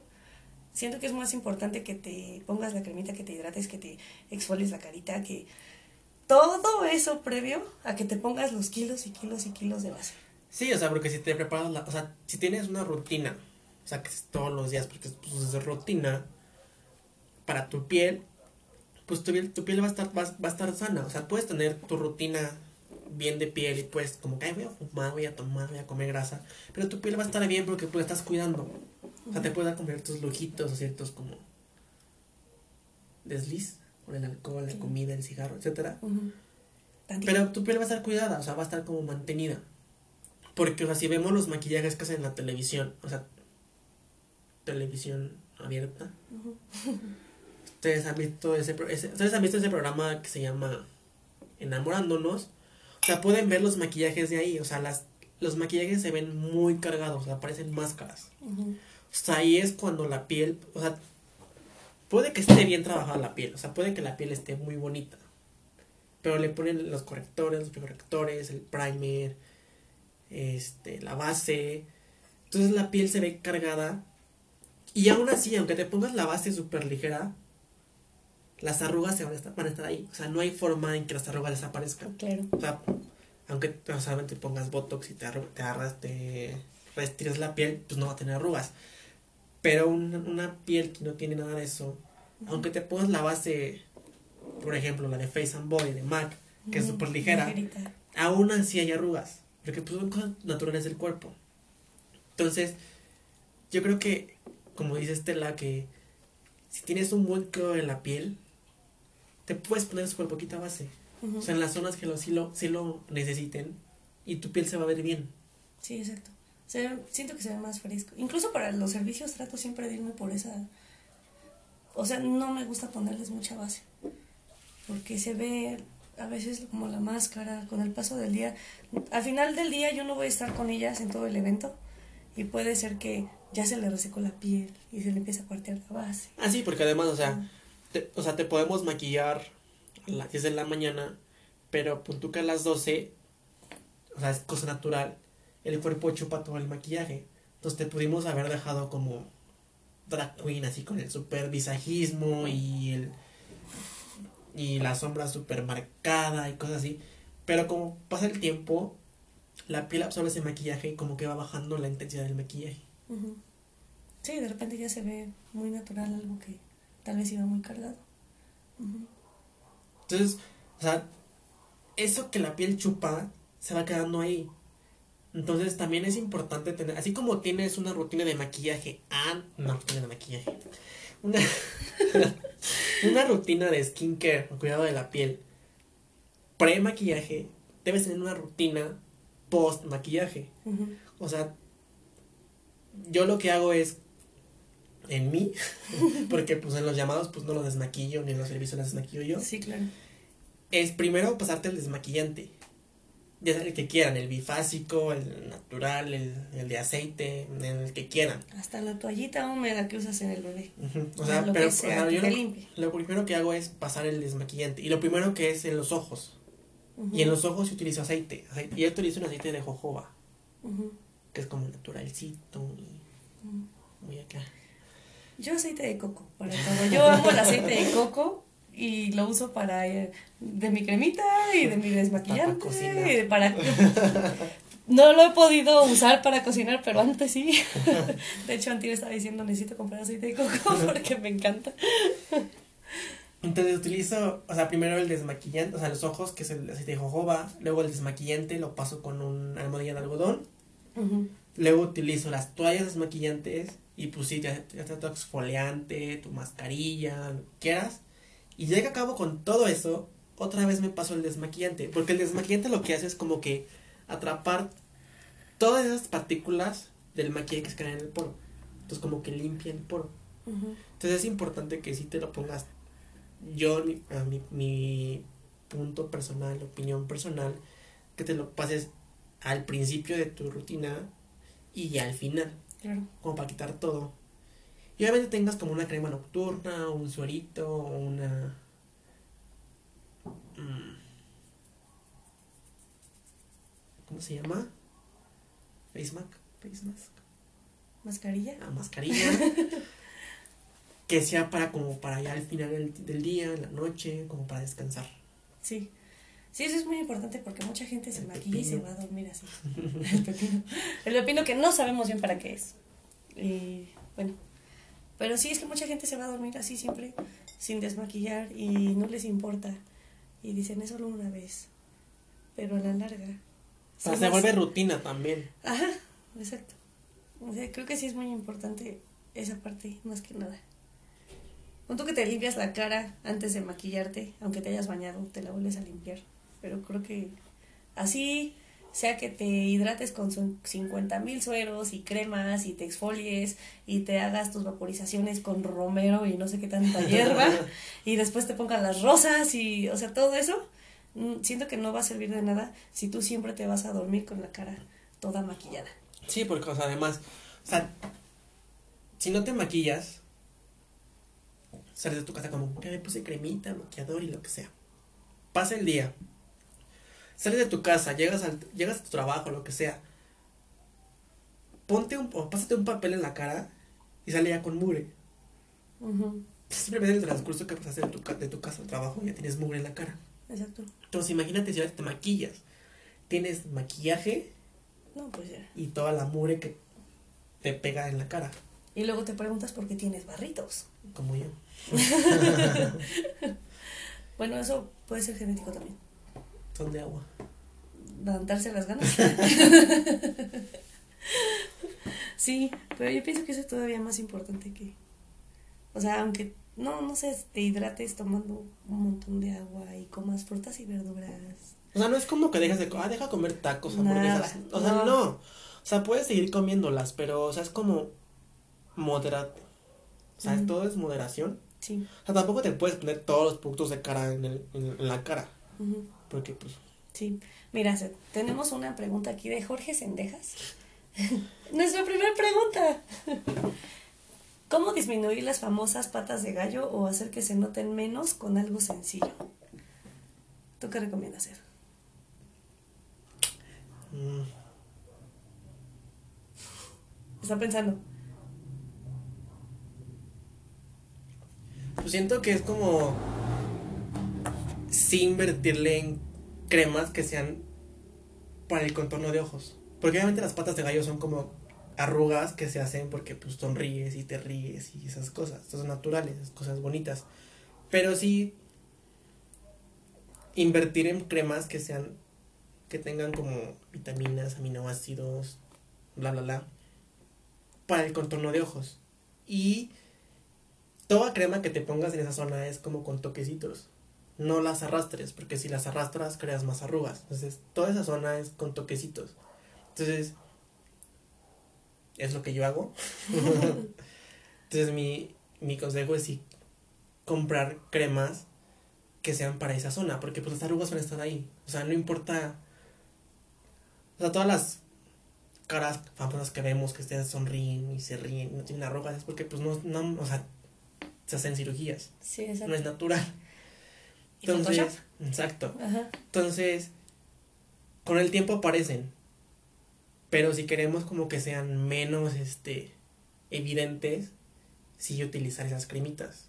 Siento que es más importante que te pongas la cremita, que te hidrates, que te exfolies la carita, que todo eso previo a que te pongas los kilos y kilos y kilos de base. Sí, o sea, porque si te preparas la, o sea, si tienes una rutina, o sea, que es todos los días, porque pues, es rutina para tu piel, pues tu, tu piel va a estar va, va a estar sana, o sea, puedes tener tu rutina bien de piel y pues como que voy a fumar, voy a tomar, voy a comer grasa, pero tu piel va a estar bien porque pues estás cuidando. O sea, te puedes dar como ciertos lujitos o ciertos como desliz por el alcohol, la comida, el cigarro, etcétera. Pero tu piel va a estar cuidada, o sea, va a estar como mantenida. Porque, o sea, si vemos los maquillajes que hacen en la televisión, o sea, televisión abierta. Ustedes han visto ese, ese, ustedes han visto ese programa que se llama Enamorándonos o sea, pueden ver los maquillajes de ahí, o sea, las, los maquillajes se ven muy cargados, o sea, parecen máscaras. O sea, ahí es cuando la piel, o sea, puede que esté bien trabajada la piel, o sea, puede que la piel esté muy bonita. Pero le ponen los correctores, los correctores, el primer, este, la base. Entonces la piel se ve cargada. Y aún así, aunque te pongas la base súper ligera, las arrugas se van a, estar, van a estar ahí. O sea, no hay forma en que las arrugas desaparezcan. Claro. O sea, aunque solamente pongas botox y te, te agarras, te restires la piel, pues no va a tener arrugas. Pero una, piel que no tiene nada de eso, aunque te pongas la base, por ejemplo, la de Face and Body de MAC, que es súper ligera, aún así hay arrugas. Porque pues son cosas naturales del cuerpo. Entonces, yo creo que, como dice Estela, que si tienes un buen cuidado en la piel, te puedes poner súper poquita base. O sea, en las zonas que lo, sí, lo, lo necesiten y tu piel se va a ver bien. Sí, exacto. siento que se ve más fresco. Incluso para los servicios trato siempre de irme por esa... O sea, no me gusta ponerles mucha base. Porque se ve a veces como la máscara con el paso del día. Al final del día yo no voy a estar con ellas en todo el evento. Y puede ser que ya se le resecó la piel y se le empieza a cuartear la base. Ah, sí, porque además, o sea, te, o sea, te podemos maquillar a las 10 de la mañana, pero puntuca a las 12, o sea, es cosa natural, el cuerpo chupa todo el maquillaje. Entonces te pudimos haber dejado como drag queen así con el super visajismo y el y la sombra super marcada y cosas así. Pero como pasa el tiempo, la piel absorbe ese maquillaje y como que va bajando la intensidad del maquillaje. Ujú. Sí, de repente ya se ve muy natural algo que tal vez iba muy cargado. Entonces, o sea, eso que la piel chupa se va quedando ahí. Entonces también es importante tener, así como tienes una rutina de maquillaje, ah, una rutina de maquillaje, una, una rutina de skincare, cuidado de la piel, pre-maquillaje, debes tener una rutina post-maquillaje. O sea, yo lo que hago es en mí, porque pues en los llamados pues no lo desmaquillo, ni en los servicios los desmaquillo yo, Sí, claro. es primero pasarte el desmaquillante. Ya sea el que quieran, el bifásico, el natural, el, el de aceite, el que quieran. Hasta la toallita húmeda que usas en el bebé. O sea, lo pero que sea, o sea, que yo lo, lo primero que hago es pasar el desmaquillante. Y lo primero que es en los ojos. Y en los ojos yo utilizo aceite. aceite. Y yo utilizo un aceite de jojoba. Que es como naturalcito y Ujú. muy acá. Yo aceite de coco para todo. Yo amo el aceite de coco y lo uso para eh, de mi cremita y de mi desmaquillante Para cocinar. y de para no lo he podido usar para cocinar, pero antes sí. De hecho, Antía estaba diciendo necesito comprar aceite de coco porque me encanta. Entonces utilizo, o sea, primero el desmaquillante, o sea, los ojos, que es el aceite de jojoba. Luego el desmaquillante lo paso con un almohadilla de algodón. Luego utilizo las toallas desmaquillantes y pues sí, ya, tu exfoliante, tu mascarilla, lo que quieras. Y ya que acabo con todo eso, otra vez me paso el desmaquillante. Porque el desmaquillante lo que hace es como que atrapar todas esas partículas del maquillaje que se quedan en el poro. Entonces como que limpia el poro. Entonces es importante que si te lo pongas yo, mi, a mi, mi punto personal, opinión personal, que te lo pases al principio de tu rutina y al final, Claro. como para quitar todo. Y obviamente tengas como una crema nocturna, un suerito, o una... mm, ¿Cómo se llama? Face mask. Face mask. Mascarilla. La mascarilla. que sea para como para ya al final del, del día, en la noche, como para descansar. Sí. Sí, eso es muy importante porque mucha gente se El maquilla y se va a dormir así. El pepino. El pepino que no sabemos bien para qué es. Y bueno. Pero sí, es que mucha gente se va a dormir así siempre, sin desmaquillar y no les importa. Y dicen, es solo una vez. Pero a la larga. Se vuelve rutina también. Ajá, exacto. O sea, creo que sí es muy importante esa parte, más que nada. Con tú que te limpias la cara antes de maquillarte, aunque te hayas bañado, te la vuelves a limpiar. Pero creo que así, sea que te hidrates con 50 mil sueros y cremas y te exfolies y te hagas tus vaporizaciones con romero y no sé qué tanta hierba y después te pongan las rosas y, o sea, todo eso, mm, siento que no va a servir de nada si tú siempre te vas a dormir con la cara toda maquillada. Sí, porque, o sea, además, o sea, si no te maquillas, sales de tu casa como, ya me puse cremita, maquillador y lo que sea. Pasa el día. Sales de tu casa, llegas, al, llegas a tu trabajo, lo que sea. Ponte un, o pásate un papel en la cara y sale ya con mugre. Ujú, Simplemente el transcurso que pasaste de tu, de tu casa al trabajo ya tienes mugre en la cara. Exacto. Entonces imagínate si ahora te maquillas. Tienes maquillaje No, pues ya. y toda la mugre que te pega en la cara, Y luego te preguntas por qué tienes barritos. como yo. Bueno, eso puede ser genético también. Son de agua. levantarse las ganas. sí, pero yo pienso que eso es todavía más importante que, o sea, aunque no, no sé, te hidrates tomando un montón de agua y comas frutas y verduras. O sea, no es como que dejas de... Ah, deja comer tacos, hamburguesas. Nada, o sea, no. no. O sea, puedes seguir comiéndolas, pero, o sea, es como moderado. O sea, todo es moderación. Sí. O sea, tampoco te puedes poner todos los productos de cara en, el, en, la cara. ujú, Porque, pues, Sí. Mira, tenemos una pregunta aquí de Jorge Sendejas. Nuestra primera pregunta. ¿Cómo disminuir las famosas patas de gallo o hacer que se noten menos con algo sencillo? ¿Tú qué recomiendas hacer? mm, Está pensando. Pues siento que es como. Sí invertirle en cremas que sean para el contorno de ojos. Porque obviamente las patas de gallo son como arrugas que se hacen porque pues sonríes y te ríes y esas cosas. Son naturales, esas cosas bonitas. Pero sí invertir en cremas que sean que tengan como vitaminas, aminoácidos, bla bla bla para el contorno de ojos. Y toda crema que te pongas en esa zona es como con toquecitos. No las arrastres, porque si las arrastras creas más arrugas. Entonces, toda esa zona es con toquecitos. Entonces, es lo que yo hago. Entonces, mi, mi consejo es si comprar cremas que sean para esa zona, porque pues las arrugas van a estar ahí. O sea, no importa. O sea, todas las caras famosas que vemos que ustedes sonríen y se ríen y no tienen arrugas es porque pues no, no o sea, se hacen cirugías. Sí, exacto. No es natural. ¿Y Photoshop? exacto. Ajá. Entonces, con el tiempo aparecen. Pero si queremos como que sean menos este evidentes, sí utilizar esas cremitas.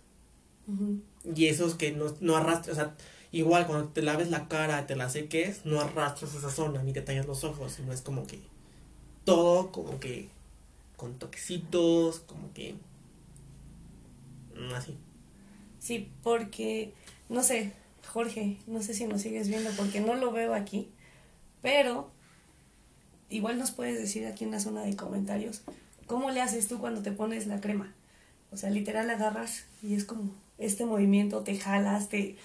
Y esos que no, no arrastras, o sea, igual cuando te laves la cara, te la seques, no arrastras esa zona, ni te tallas los ojos, sino es como que todo como que con toquecitos, como que así. Sí, porque, no sé, Jorge, no sé si nos sigues viendo porque no lo veo aquí, pero igual nos puedes decir aquí en la zona de comentarios cómo le haces tú cuando te pones la crema. O sea, literal agarras y es como este movimiento, te jalas, te,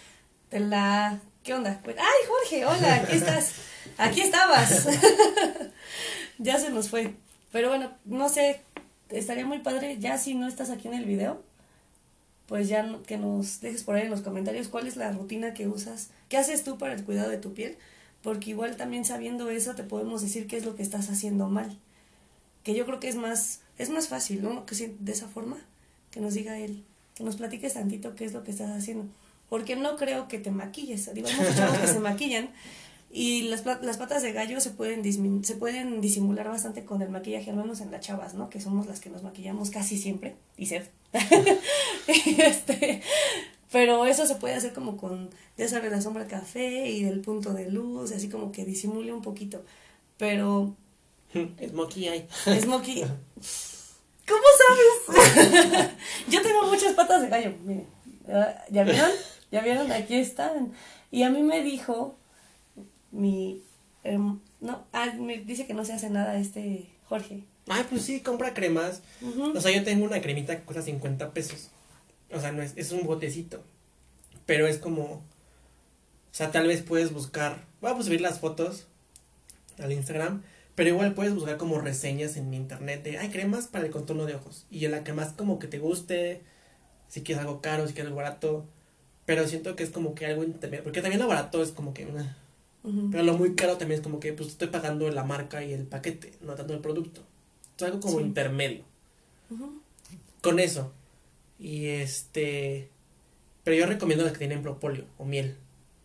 la... ¿Qué onda? Pues, ¡Ay, Jorge! Hola, aquí estás. Aquí estabas. ya se nos fue. Pero bueno, no sé, estaría muy padre, ya si no estás aquí en el video, pues ya que nos dejes por ahí en los comentarios cuál es la rutina que usas, qué haces tú para el cuidado de tu piel, porque igual también sabiendo eso te podemos decir qué es lo que estás haciendo mal. Que yo creo que es más, es más fácil, ¿no? Que de esa forma, que nos diga él, que nos platiques tantito qué es lo que estás haciendo. Porque no creo que te maquilles. Digo, muchos que se maquillan y las, las patas de gallo se pueden, se pueden disimular bastante con el maquillaje, al menos en las chavas, ¿no? Que somos las que nos maquillamos casi siempre. Y este, pero eso se puede hacer como con, ya sabes, la sombra café y del punto de luz, así como que disimule un poquito. Pero Smokey Eye. Smokey. ¿Cómo sabes? Yo tengo muchas patas de gallo. Miren. Ah, ¿Ya vieron? ¿Ya vieron? Aquí están. Y a mí me dijo mi. no, ah, me dice que no se hace nada este Jorge. Ay, pues sí, compra cremas. O sea, yo tengo una cremita que cuesta 50 pesos. O sea, no es, es un botecito. Pero es como. O sea, tal vez puedes buscar. Voy a subir las fotos al Instagram. Pero igual puedes buscar como reseñas en internet de. Hay cremas para el contorno de ojos. Y la que más como que te guste. Si quieres algo caro, si quieres algo barato. Pero siento que es como que algo intermedio. Porque también lo barato es como que. Pero lo muy caro también es como que pues estoy pagando la marca y el paquete, no tanto el producto. Es algo como Sí. intermedio. Ujú. Con eso. Y este. Pero yo recomiendo las que tienen propóleo o miel.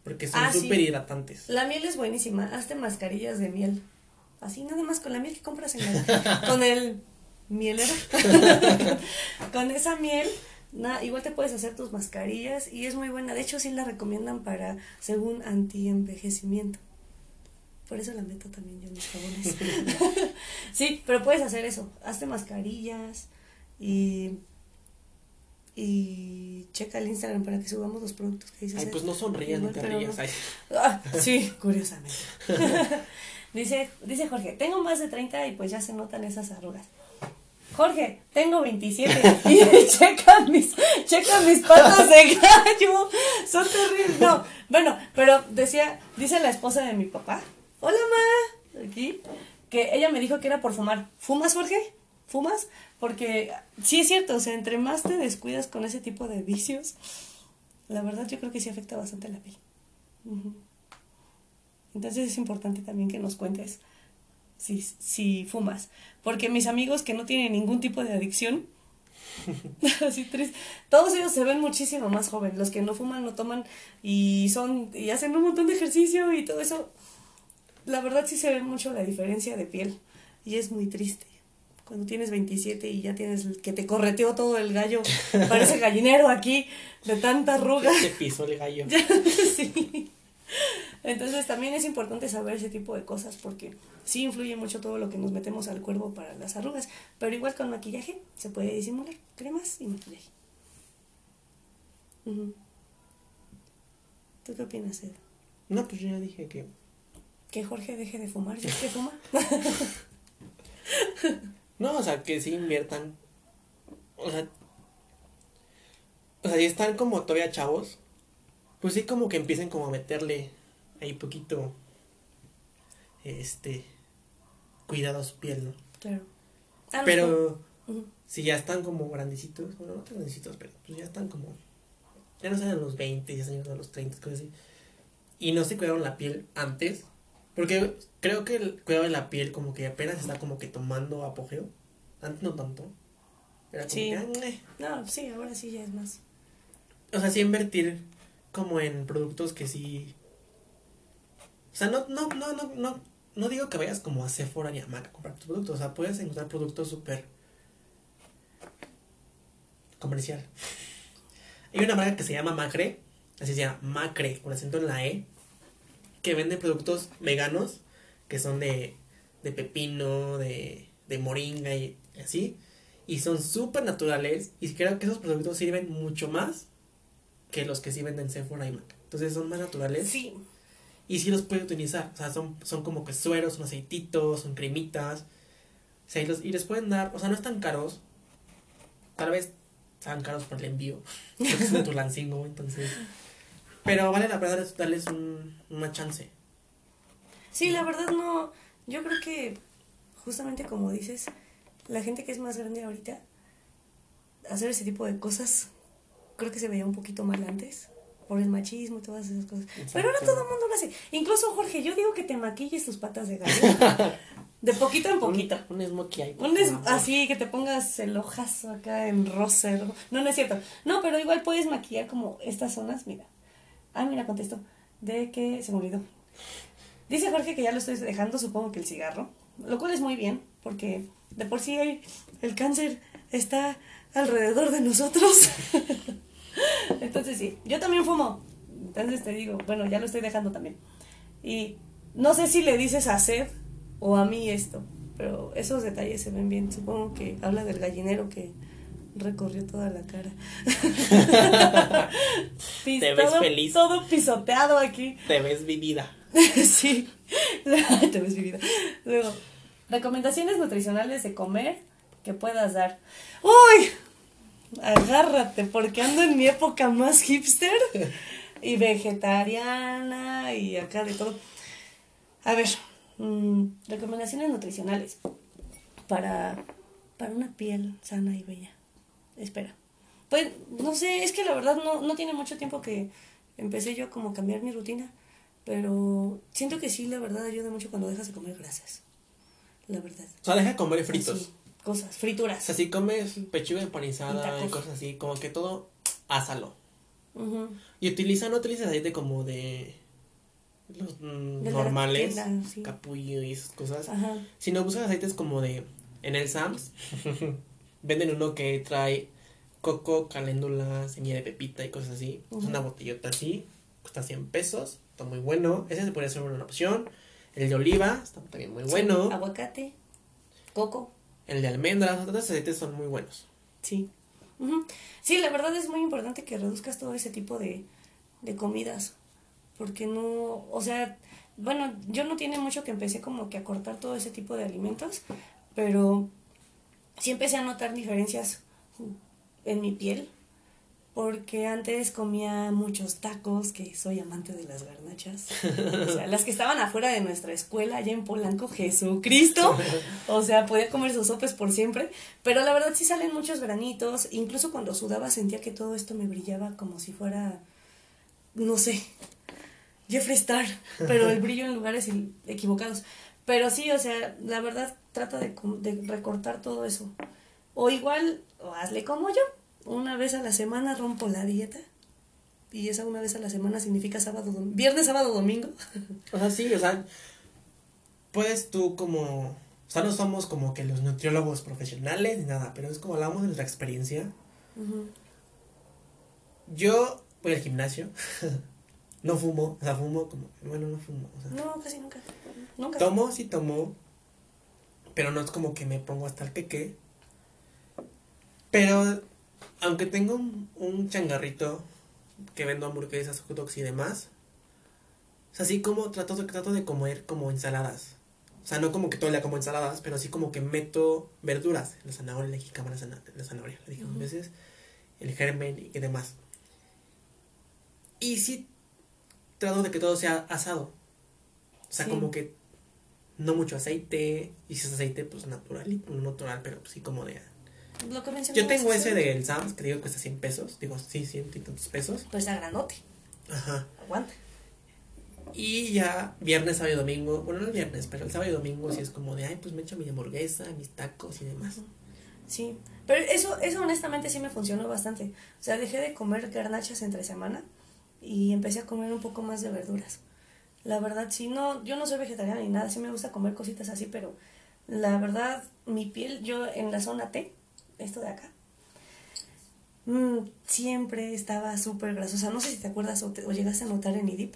Porque son Ah, sí. súper hidratantes. La miel es buenísima. Hazte mascarillas de miel. Así nada más con la miel que compras en la, con el mielero. con esa miel, na- igual te puedes hacer tus mascarillas y es muy buena. De hecho, sí la recomiendan para, según anti-envejecimiento. Por eso la meto también yo en mis jabones. sí, pero puedes hacer eso. Hazte mascarillas y. Y checa el Instagram para que subamos los productos que dices. Ay, pues no sonrías ni Igual, te rías. no. Ah, sí, curiosamente. dice, dice Jorge, tengo más de 30 y pues ya se notan esas arrugas. Jorge, tengo 27 y checa mis, checa mis patas de gallo. Son terribles. No, bueno, pero decía, dice la esposa de mi papá. Hola, ma. Aquí. Que ella me dijo que era por fumar. ¿Fumas, Jorge? ¿Fumas? Porque sí es cierto, o sea, entre más te descuidas con ese tipo de vicios, la verdad yo creo que sí afecta bastante la piel. Entonces es importante también que nos cuentes si, si fumas. Porque mis amigos que no tienen ningún tipo de adicción, así triste, todos ellos se ven muchísimo más jóvenes. Los que no fuman, no toman y son y hacen un montón de ejercicio y todo eso. La verdad sí se ve mucho la diferencia de piel y es muy triste. cuando tienes 27 y ya tienes el que te correteó todo el gallo, parece gallinero aquí, de tanta arruga. Te pisó el gallo. sí. Entonces también es importante saber ese tipo de cosas porque sí influye mucho todo lo que nos metemos al cuerpo para las arrugas, pero igual con maquillaje se puede disimular, cremas y maquillaje. ¿Tú qué opinas, Ed? No, pues yo ya dije que. Que Jorge deje de fumar, ¿ya es que fuma? No, o sea, que sí inviertan. O sea. O sea, si están como todavía chavos. Pues sí, como que empiecen como a meterle ahí poquito. Este. Cuidado a su piel, ¿no? Claro. Ah, Pero. Si ya están como grandecitos. Bueno, no tan grandecitos, pero pues ya están como. Ya no salen a los 20, ya salen a los 30, cosas así. Y no se cuidaron la piel antes. Porque creo que el cuidado de la piel como que apenas está como que tomando apogeo. Antes no tanto. Era como Sí. que, ah, eh. No, sí, ahora sí ya es más. O sea, sí invertir como en productos que sí. O sea, no, no, no, no, no, no digo que vayas como a Sephora ni a Mac a comprar tus productos. O sea, puedes encontrar productos súper comercial. Hay una marca que se llama Macre, así se llama Macre, con acento en la E, que vende productos veganos, que son de, de pepino, de, de moringa y así. Y son súper naturales. Y creo que esos productos sirven mucho más que los que sí venden Sephora y Mac. Entonces son más naturales. Sí, Y sí los puedes utilizar. O sea, son, son como que sueros, son aceititos, son cremitas. O y, los, y les pueden dar, o sea, no están caros. Tal vez sean caros por el envío. Es de entonces. Pero vale la pena darles un, una chance. sí, la verdad no. Yo creo que justamente como dices, la gente que es más grande ahorita, hacer ese tipo de cosas, creo que se veía un poquito mal antes. Por el machismo y todas esas cosas. Pero ahora todo el mundo lo hace. Incluso, Jorge, yo digo que te maquilles tus patas de gallo. De poquito en poquito. Un, un smokey por Un es- así que te pongas el ojazo acá en rosa. No, no es cierto. No, pero igual puedes maquillar como estas zonas. Mira. Ah, mira, contestó. De que se me olvidó. Dice Jorge que ya lo estoy dejando, supongo que el cigarro. Lo cual es muy bien, porque de por sí hay- el cáncer está alrededor de nosotros. Entonces sí, yo también fumo. Entonces te digo, bueno, ya lo estoy dejando también. Y no sé si le dices a Seth o a mí esto, pero esos detalles se ven bien. Supongo que habla del gallinero que recorrió toda la cara. Pis- Te ves todo, feliz. Todo pisoteado aquí. Te ves vivida. sí, te ves vivida. Luego, recomendaciones nutricionales de comer que puedas dar. ¡Uy! Agárrate, porque ando en mi época más hipster y vegetariana y acá de todo. A ver, mm, recomendaciones nutricionales para, para una piel sana y bella. Espera. Pues, no sé, es que la verdad no, no tiene mucho tiempo que empecé yo como a cambiar mi rutina, pero siento que sí, la verdad ayuda mucho cuando dejas de comer grasas. La verdad. O sea, deja de comer fritos. Así, cosas, O frituras. sea, si comes pechuga empanizada y cosas así, como que todo, házalo. Ujú. Y utiliza, no utilices aceite como de los mm, De normales, tienda, sí. capullo y esas cosas. Ajá. Sino buscas aceites como de, en el Sams, venden uno que trae coco, caléndula, semilla de pepita y cosas así. Es una botellota así, cuesta 100 pesos, está muy bueno. Ese se podría ser una opción. El de oliva, está también muy bueno. Sí, Aguacate, coco. El de almendras, otros aceites son muy buenos. Sí. Ujú. Sí, la verdad es muy importante que reduzcas todo ese tipo de, de comidas. Porque no, o sea, bueno, yo no tiene mucho que empecé como que a cortar todo ese tipo de alimentos, pero sí empecé a notar diferencias en mi piel. Porque antes comía muchos tacos, que soy amante de las garnachas. O sea, las que estaban afuera de nuestra escuela, allá en Polanco, Jesucristo. O sea, podía comer sus sopes por siempre. Pero la verdad sí salen muchos granitos. Incluso cuando sudaba sentía que todo esto me brillaba como si fuera, no sé, Jeffree Star. Pero el brillo en lugares equivocados. Pero sí, o sea, la verdad trata de, recortar todo eso. O igual, hazle como yo. Una vez a la semana rompo la dieta. Y esa una vez a la semana significa sábado, viernes, sábado, domingo. O sea, sí, o sea, puedes tú como... O sea, no somos como que los nutriólogos profesionales ni nada, pero es como hablamos de nuestra experiencia. Yo voy al gimnasio, no fumo, o sea, fumo como, bueno, no fumo, o sea, No, casi nunca. Nunca. tomo, sí tomo, pero no es como que me pongo hasta el queque. Pero, aunque tengo un, un changarrito que vendo hamburguesas, hot dogs y demás, o sea, sí como, trato de, trato de comer como ensaladas. O sea, no como que todo día como ensaladas, pero sí como que meto verduras, la zanahoria, la jícama, la, zana- la zanahoria, le dije a veces, el germen y demás. Y sí trato de que todo sea asado. O sea, Sí. como que no mucho aceite, y si es aceite, pues natural, y no natural, pero sí como de... Lo que Yo tengo ese del Sam's, que digo que cuesta 100 pesos, digo, sí, 100 y tantos pesos. Pues a granote. Ajá. Aguanta. Y ya viernes, sábado y domingo, bueno, no el viernes, pero el sábado y domingo sí es como de, ay, pues me echo mi hamburguesa, mis tacos y demás. Sí, pero eso, eso honestamente sí me funcionó bastante. O sea, dejé de comer garnachas entre semana y empecé a comer un poco más de verduras. La verdad, sí, no, yo no soy vegetariana ni nada, sí me gusta comer cositas así, pero la verdad, mi piel, yo en la zona T, esto de acá, mm, siempre estaba súper grasosa. No sé si te acuerdas o, te- o llegaste a notar en IDIP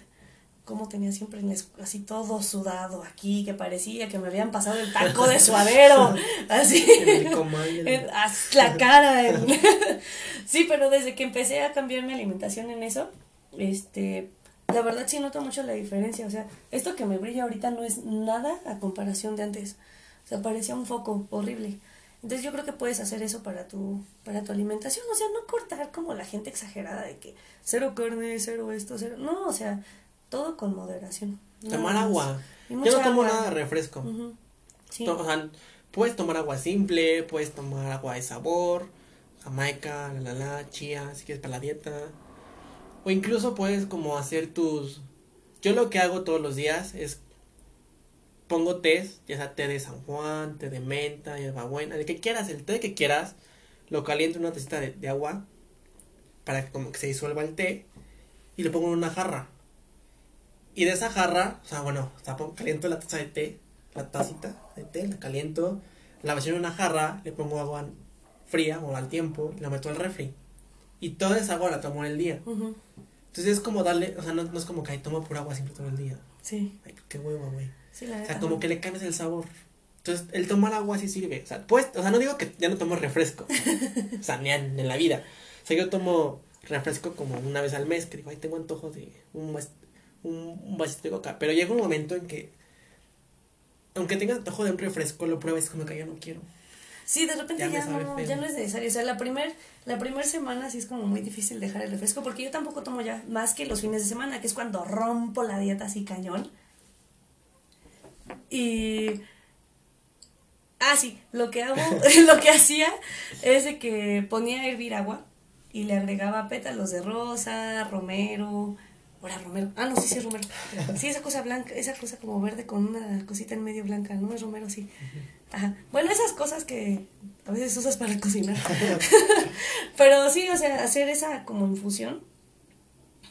cómo tenía siempre así todo sudado aquí, que parecía que me habían pasado el taco de suadero, así. En el comal, el- En- haz la cara. en- sí, pero desde que empecé a cambiar mi alimentación en eso, este, la verdad sí noto mucho la diferencia. O sea, esto que me brilla ahorita no es nada a comparación de antes. O sea, parecía un foco horrible. Entonces yo creo que puedes hacer eso para tu, para tu alimentación. O sea, no cortar como la gente exagerada de que cero carne, cero esto, cero. No, o sea, todo con moderación. Tomar más. agua. Yo no tomo agua. nada de refresco. Sí. To- O sea, puedes tomar agua simple, puedes tomar agua de sabor, jamaica, la la la, chía, si quieres para la dieta. O incluso puedes como hacer tus... Yo lo que hago todos los días es pongo tés, ya sea té de San Juan, té de menta, hierbabuena, el que quieras, el té que quieras, lo caliento en una tacita de, de agua para que como que se disuelva el té y lo pongo en una jarra. Y de esa jarra, o sea, bueno, o sea, caliento la taza de té, la tacita de té, la caliento, la vacío en una jarra, le pongo agua fría o al tiempo y la meto al refri. Y toda esa agua la tomo en el día. Entonces es como darle, o sea, no, no es como que ay, tomo pura agua siempre todo el día. Sí, Ay, qué huevo, güey. Sí, la O sea, como que le cambias el sabor. Entonces, el tomar agua sí sirve. O sea, pues, o sea, no digo que ya no tomo refresco. o sea, ni en, en la vida. O sea, yo tomo refresco como una vez al mes, que digo, ay, tengo antojo de un, un, un vasito de coca. Pero llega un momento en que, aunque tengas antojo de un refresco, lo pruebas como que ya no quiero. Sí, de repente Ya ya, no, ya no es necesario. O sea, la primer, la primer semana sí es como muy difícil dejar el refresco porque yo tampoco tomo ya más que los fines de semana, que es cuando rompo la dieta así cañón. Y... Ah, sí, lo que hago, lo que hacía es de que ponía a hervir agua y le agregaba pétalos de rosa, romero, ahora romero, ah, no, sí, sí, romero. Sí, esa cosa blanca, esa cosa como verde con una cosita en medio blanca, ¿no? Es romero, sí. Ajá. Bueno, esas cosas que a veces usas para cocinar. Pero sí, o sea, hacer esa como infusión.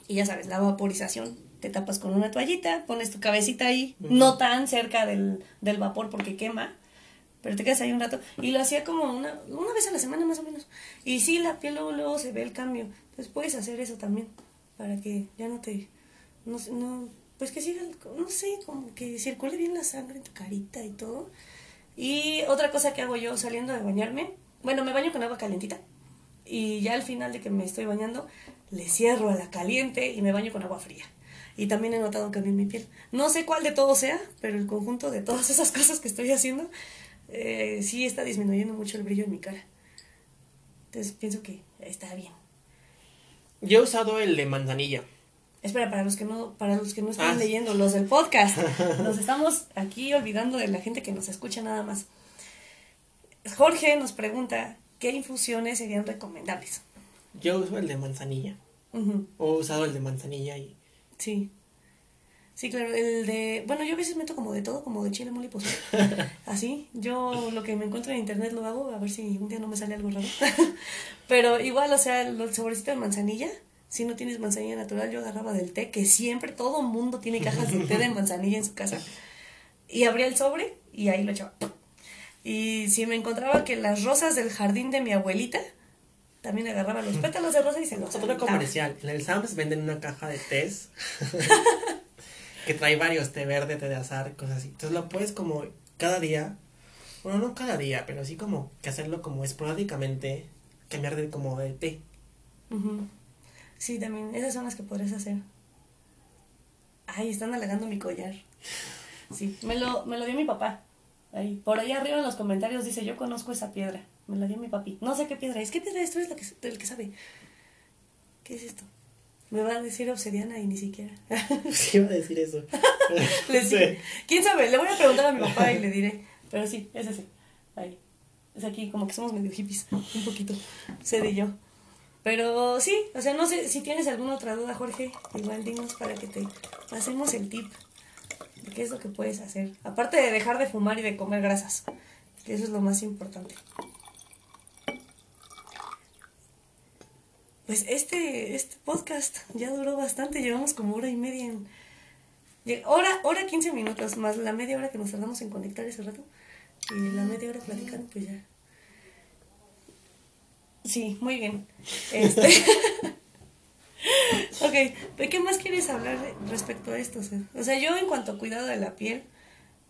Y ya sabes, la vaporización. Te tapas con una toallita, pones tu cabecita ahí, no tan cerca del, del vapor porque quema. Pero te quedas ahí un rato. Y lo hacía como una, una vez a la semana más o menos. Y sí, la piel luego, luego se ve el cambio. Entonces puedes hacer eso también. Para que ya no te... No, no, pues que siga, no sé, como que circule bien la sangre en tu carita y todo. Y otra cosa que hago yo saliendo de bañarme, bueno, me baño con agua calentita y ya al final de que me estoy bañando, le cierro a la caliente y me baño con agua fría. Y también he notado un cambio en mi piel. No sé cuál de todo sea, pero el conjunto de todas esas cosas que estoy haciendo, eh, sí está disminuyendo mucho el brillo en mi cara. Entonces pienso que está bien. Yo he usado el de manzanilla. Espera, para los que no, para los que no están Ah. leyendo, los del podcast, nos estamos aquí olvidando de la gente que nos escucha nada más. Jorge nos pregunta qué infusiones serían recomendables. Yo uso el de manzanilla. O he usado el de manzanilla y... Sí. Sí, claro, el de... Bueno, yo a veces meto como de todo, como de chile, mole y pozole. Así, yo lo que me encuentro en internet lo hago, a ver si un día no me sale algo raro. Pero igual, o sea, el sobrecito de manzanilla, si no tienes manzanilla natural, yo agarraba del té, que siempre todo mundo tiene cajas de té de manzanilla en su casa. Y abría el sobre y ahí lo echaba. Y si me encontraba que las rosas del jardín de mi abuelita, también agarraba los pétalos de rosa y se los Otro comercial. En el Sam's venden una caja de tés que trae varios té verde, té de azar, cosas así. Entonces lo puedes como cada día, bueno, no cada día, pero sí como que hacerlo como esporádicamente, cambiar de como de té. Sí, también, esas son las que podrías hacer. Ay, están halagando mi collar. Sí, me lo, me lo dio mi papá. Ahí, por allá arriba en los comentarios dice, yo conozco esa piedra. Me la dio mi papi. No sé qué piedra es. ¿Qué piedra es? Tú eres la que, el que sabe. ¿Qué es esto? Me va a decir obsidiana y ni siquiera. Sí, iba a decir eso. Le Sí. ¿Quién sabe? Le voy a preguntar a mi papá y le diré. Pero sí, es ese. Ahí. Es aquí, como que somos medio hippies. Un poquito. Sé de yo. Pero sí, o sea, no sé si tienes alguna otra duda, Jorge. Igual dinos para que te pasemos el tip de qué es lo que puedes hacer. Aparte de dejar de fumar y de comer grasas. Que eso es lo más importante. Pues este, este podcast ya duró bastante. Llevamos como hora y media en. Hora, hora 15 minutos, más la media hora que nos tardamos en conectar ese rato. Y la media hora platicando, pues ya. Sí, muy bien. Este. ok, ¿de qué más quieres hablar respecto a esto? O sea, yo en cuanto a cuidado de la piel,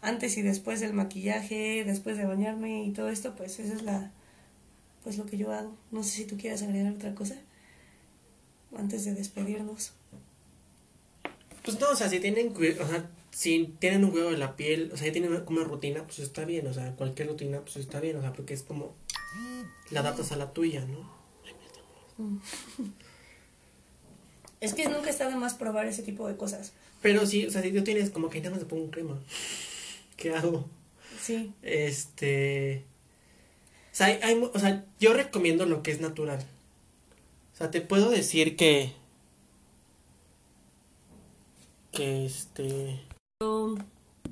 antes y después del maquillaje, después de bañarme y todo esto, pues esa es la. Pues lo que yo hago. No sé si tú quieras agregar otra cosa antes de despedirnos. Pues no, o sea, si tienen, o sea, si tienen un cuidado de la piel, o sea, ya tienen como una rutina, pues está bien, o sea, cualquier rutina, pues está bien, o sea, porque es como, la adaptas a la tuya, ¿no? Es que nunca está de más probar ese tipo de cosas. Pero sí, o sea, si tú tienes como que nada más te pongo crema, ¿qué hago? Sí. Este, o sea, hay, hay o sea, yo recomiendo lo que es natural. O sea, te puedo decir que, que este,